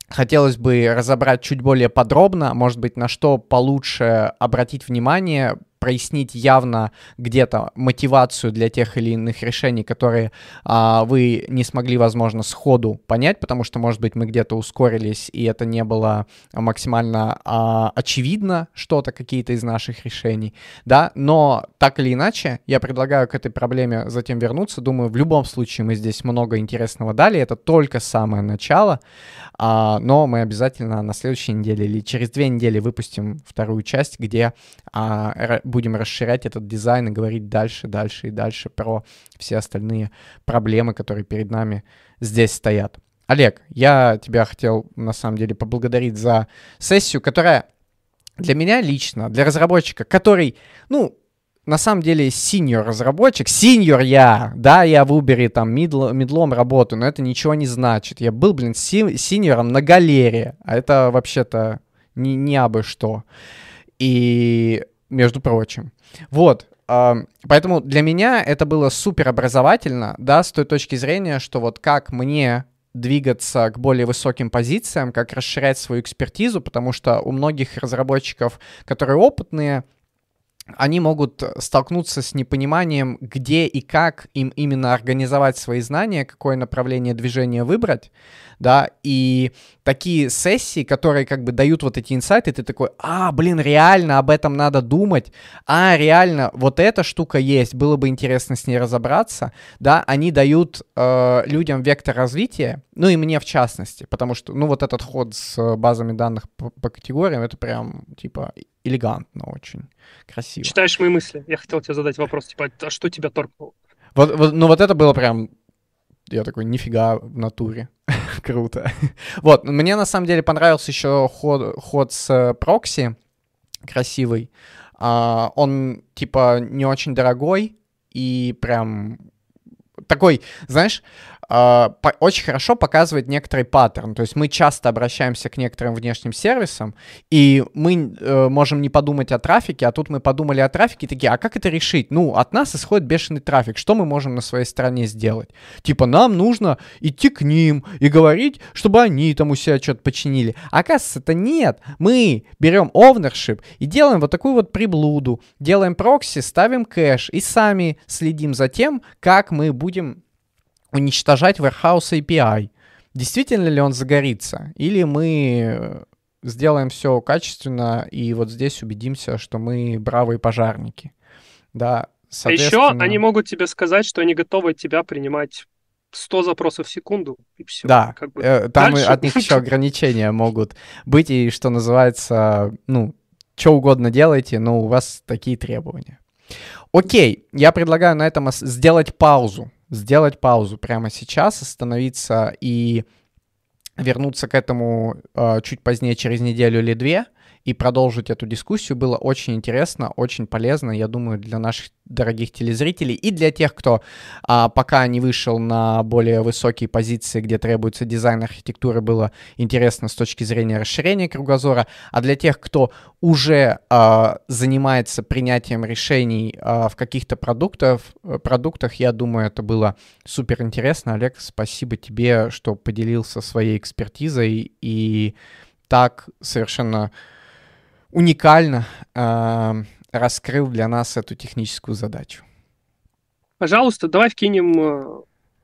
хотелось бы разобрать чуть более подробно, может быть, на что получше обратить внимание, прояснить явно где-то мотивацию для тех или иных решений, которые а, вы не смогли, возможно, сходу понять, потому что, может быть, мы где-то ускорились, и это не было максимально а, очевидно что-то, какие-то из наших решений, да, но так или иначе, я предлагаю к этой проблеме затем вернуться, думаю, в любом случае мы здесь много интересного дали, это только самое начало, а, но мы обязательно на следующей неделе или через две недели выпустим вторую часть, где а, будем расширять этот дизайн и говорить дальше, дальше и дальше про все остальные проблемы, которые перед нами здесь стоят. Олег, я тебя хотел на самом деле поблагодарить за сессию, которая для меня лично, для разработчика, который, ну, на самом деле senior разработчик, senior я, да, я в Uber там middle, middle ом работаю, но это ничего не значит. Я был, блин, се, senior ом на галере, а это вообще-то не, не абы что. И между прочим. Вот, поэтому для меня это было супер образовательно, да, с той точки зрения, что вот как мне двигаться к более высоким позициям, как расширять свою экспертизу, потому что у многих разработчиков, которые опытные, они могут столкнуться с непониманием, где и как им именно организовать свои знания, какое направление движения выбрать, да, и такие сессии, которые как бы дают вот эти инсайты, ты такой, а, блин, реально об этом надо думать, а, реально, вот эта штука есть, было бы интересно с ней разобраться, да, они дают э, людям вектор развития, ну и мне в частности, потому что, ну, вот этот ход с базами данных по, по категориям, это прям, типа, элегантно очень, красиво. Читаешь мои мысли. Я хотел тебе задать вопрос, типа, а что тебя торкнуло? Вот, вот, ну вот это было прям я такой, нифига в натуре. Круто. вот, мне на самом деле понравился еще ход, ход с прокси, красивый. Uh, он, типа, не очень дорогой и прям такой, знаешь, э, очень хорошо показывает некоторый паттерн. То есть мы часто обращаемся к некоторым внешним сервисам, и мы э, можем не подумать о трафике, а тут мы подумали о трафике и такие, а как это решить? Ну, от нас исходит бешеный трафик, что мы можем на своей стороне сделать? Типа, нам нужно идти к ним и говорить, чтобы они там у себя что-то починили. А оказывается, это нет. Мы берем ownership и делаем вот такую вот приблуду, делаем прокси, ставим кэш и сами следим за тем, как мы будем уничтожать Warehouse API. Действительно ли он загорится? Или мы сделаем все качественно и вот здесь убедимся, что мы бравые пожарники. Да, а еще они могут тебе сказать, что они готовы от тебя принимать 100 запросов в секунду, и все. Да, как бы. э, там Дальше... от них еще ограничения могут быть, и что называется, ну, что угодно делайте, но у вас такие требования. Окей, я предлагаю на этом сделать паузу. Сделать паузу прямо сейчас, остановиться и вернуться к этому э, чуть позднее, через неделю или две и продолжить эту дискуссию. Было очень интересно, очень полезно, я думаю, для наших дорогих телезрителей и для тех, кто а, пока не вышел на более высокие позиции, где требуется дизайн архитектуры, было интересно с точки зрения расширения кругозора, а для тех, кто уже а, занимается принятием решений а, в каких-то продуктах, продуктах, я думаю, это было супер интересно. Олег, спасибо тебе, что поделился своей экспертизой и так совершенно уникально э, раскрыл для нас эту техническую задачу. Пожалуйста, давай вкинем э,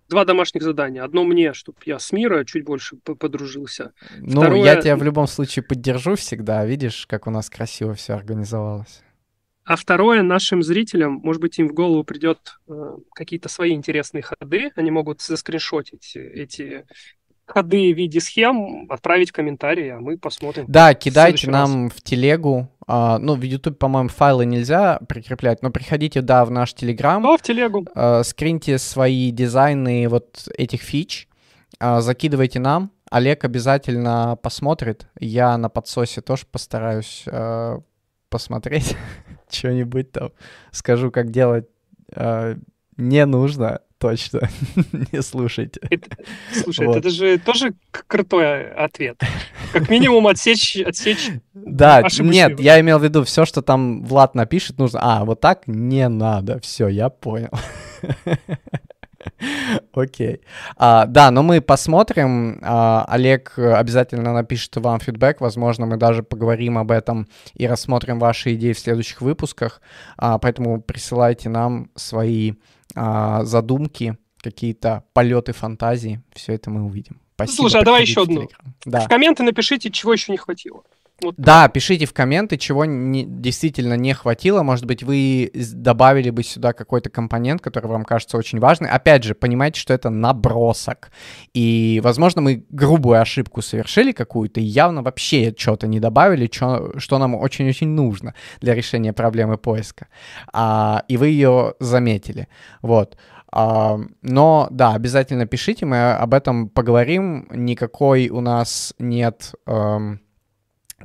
два домашних задания. Одно мне, чтобы я с мира чуть больше подружился. Ну, Второе... я тебя в любом случае поддержу всегда. Видишь, как у нас красиво все организовалось. А второе, нашим зрителям, может быть, им в голову придет э, какие-то свои интересные ходы. Они могут заскриншотить эти ходы в виде схем отправить комментарии, а мы посмотрим. Да, кидайте нам раз. в телегу. А, ну, в YouTube, по-моему, файлы нельзя прикреплять, но приходите, да, в наш Телеграм. Да, в телегу. А, скриньте свои дизайны вот этих фич, а, закидывайте нам. Олег обязательно посмотрит. Я на подсосе тоже постараюсь а, посмотреть что-нибудь там. Скажу, как делать а, не нужно точно не слушайте. Это, слушай, вот. это же тоже крутой ответ. Как минимум отсечь, отсечь Да, нет, я имел в виду, все, что там Влад напишет, нужно... А, вот так не надо. Все, я понял. Окей. А, да, но мы посмотрим. А, Олег обязательно напишет вам фидбэк. Возможно, мы даже поговорим об этом и рассмотрим ваши идеи в следующих выпусках. А, поэтому присылайте нам свои а, задумки, какие-то полеты фантазии. Все это мы увидим. Спасибо. Слушай, а давай еще одну. Да. В комменты напишите, чего еще не хватило. Вот да, так. пишите в комменты, чего не, действительно не хватило. Может быть, вы добавили бы сюда какой-то компонент, который вам кажется очень важный. Опять же, понимайте, что это набросок. И, возможно, мы грубую ошибку совершили какую-то и явно вообще что-то не добавили, чё, что нам очень-очень нужно для решения проблемы поиска. А, и вы ее заметили. Вот. Uh, но да, обязательно пишите, мы об этом поговорим. Никакой у нас нет um,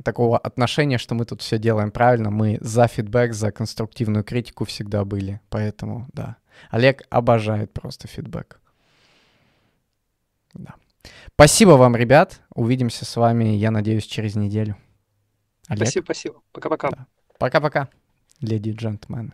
такого отношения, что мы тут все делаем правильно. Мы за фидбэк, за конструктивную критику всегда были. Поэтому, да. Олег обожает просто фидбэк. Да. Спасибо вам, ребят. Увидимся с вами, я надеюсь, через неделю. Олег? Спасибо, спасибо. Пока-пока. Да. Пока-пока, леди и джентльмены.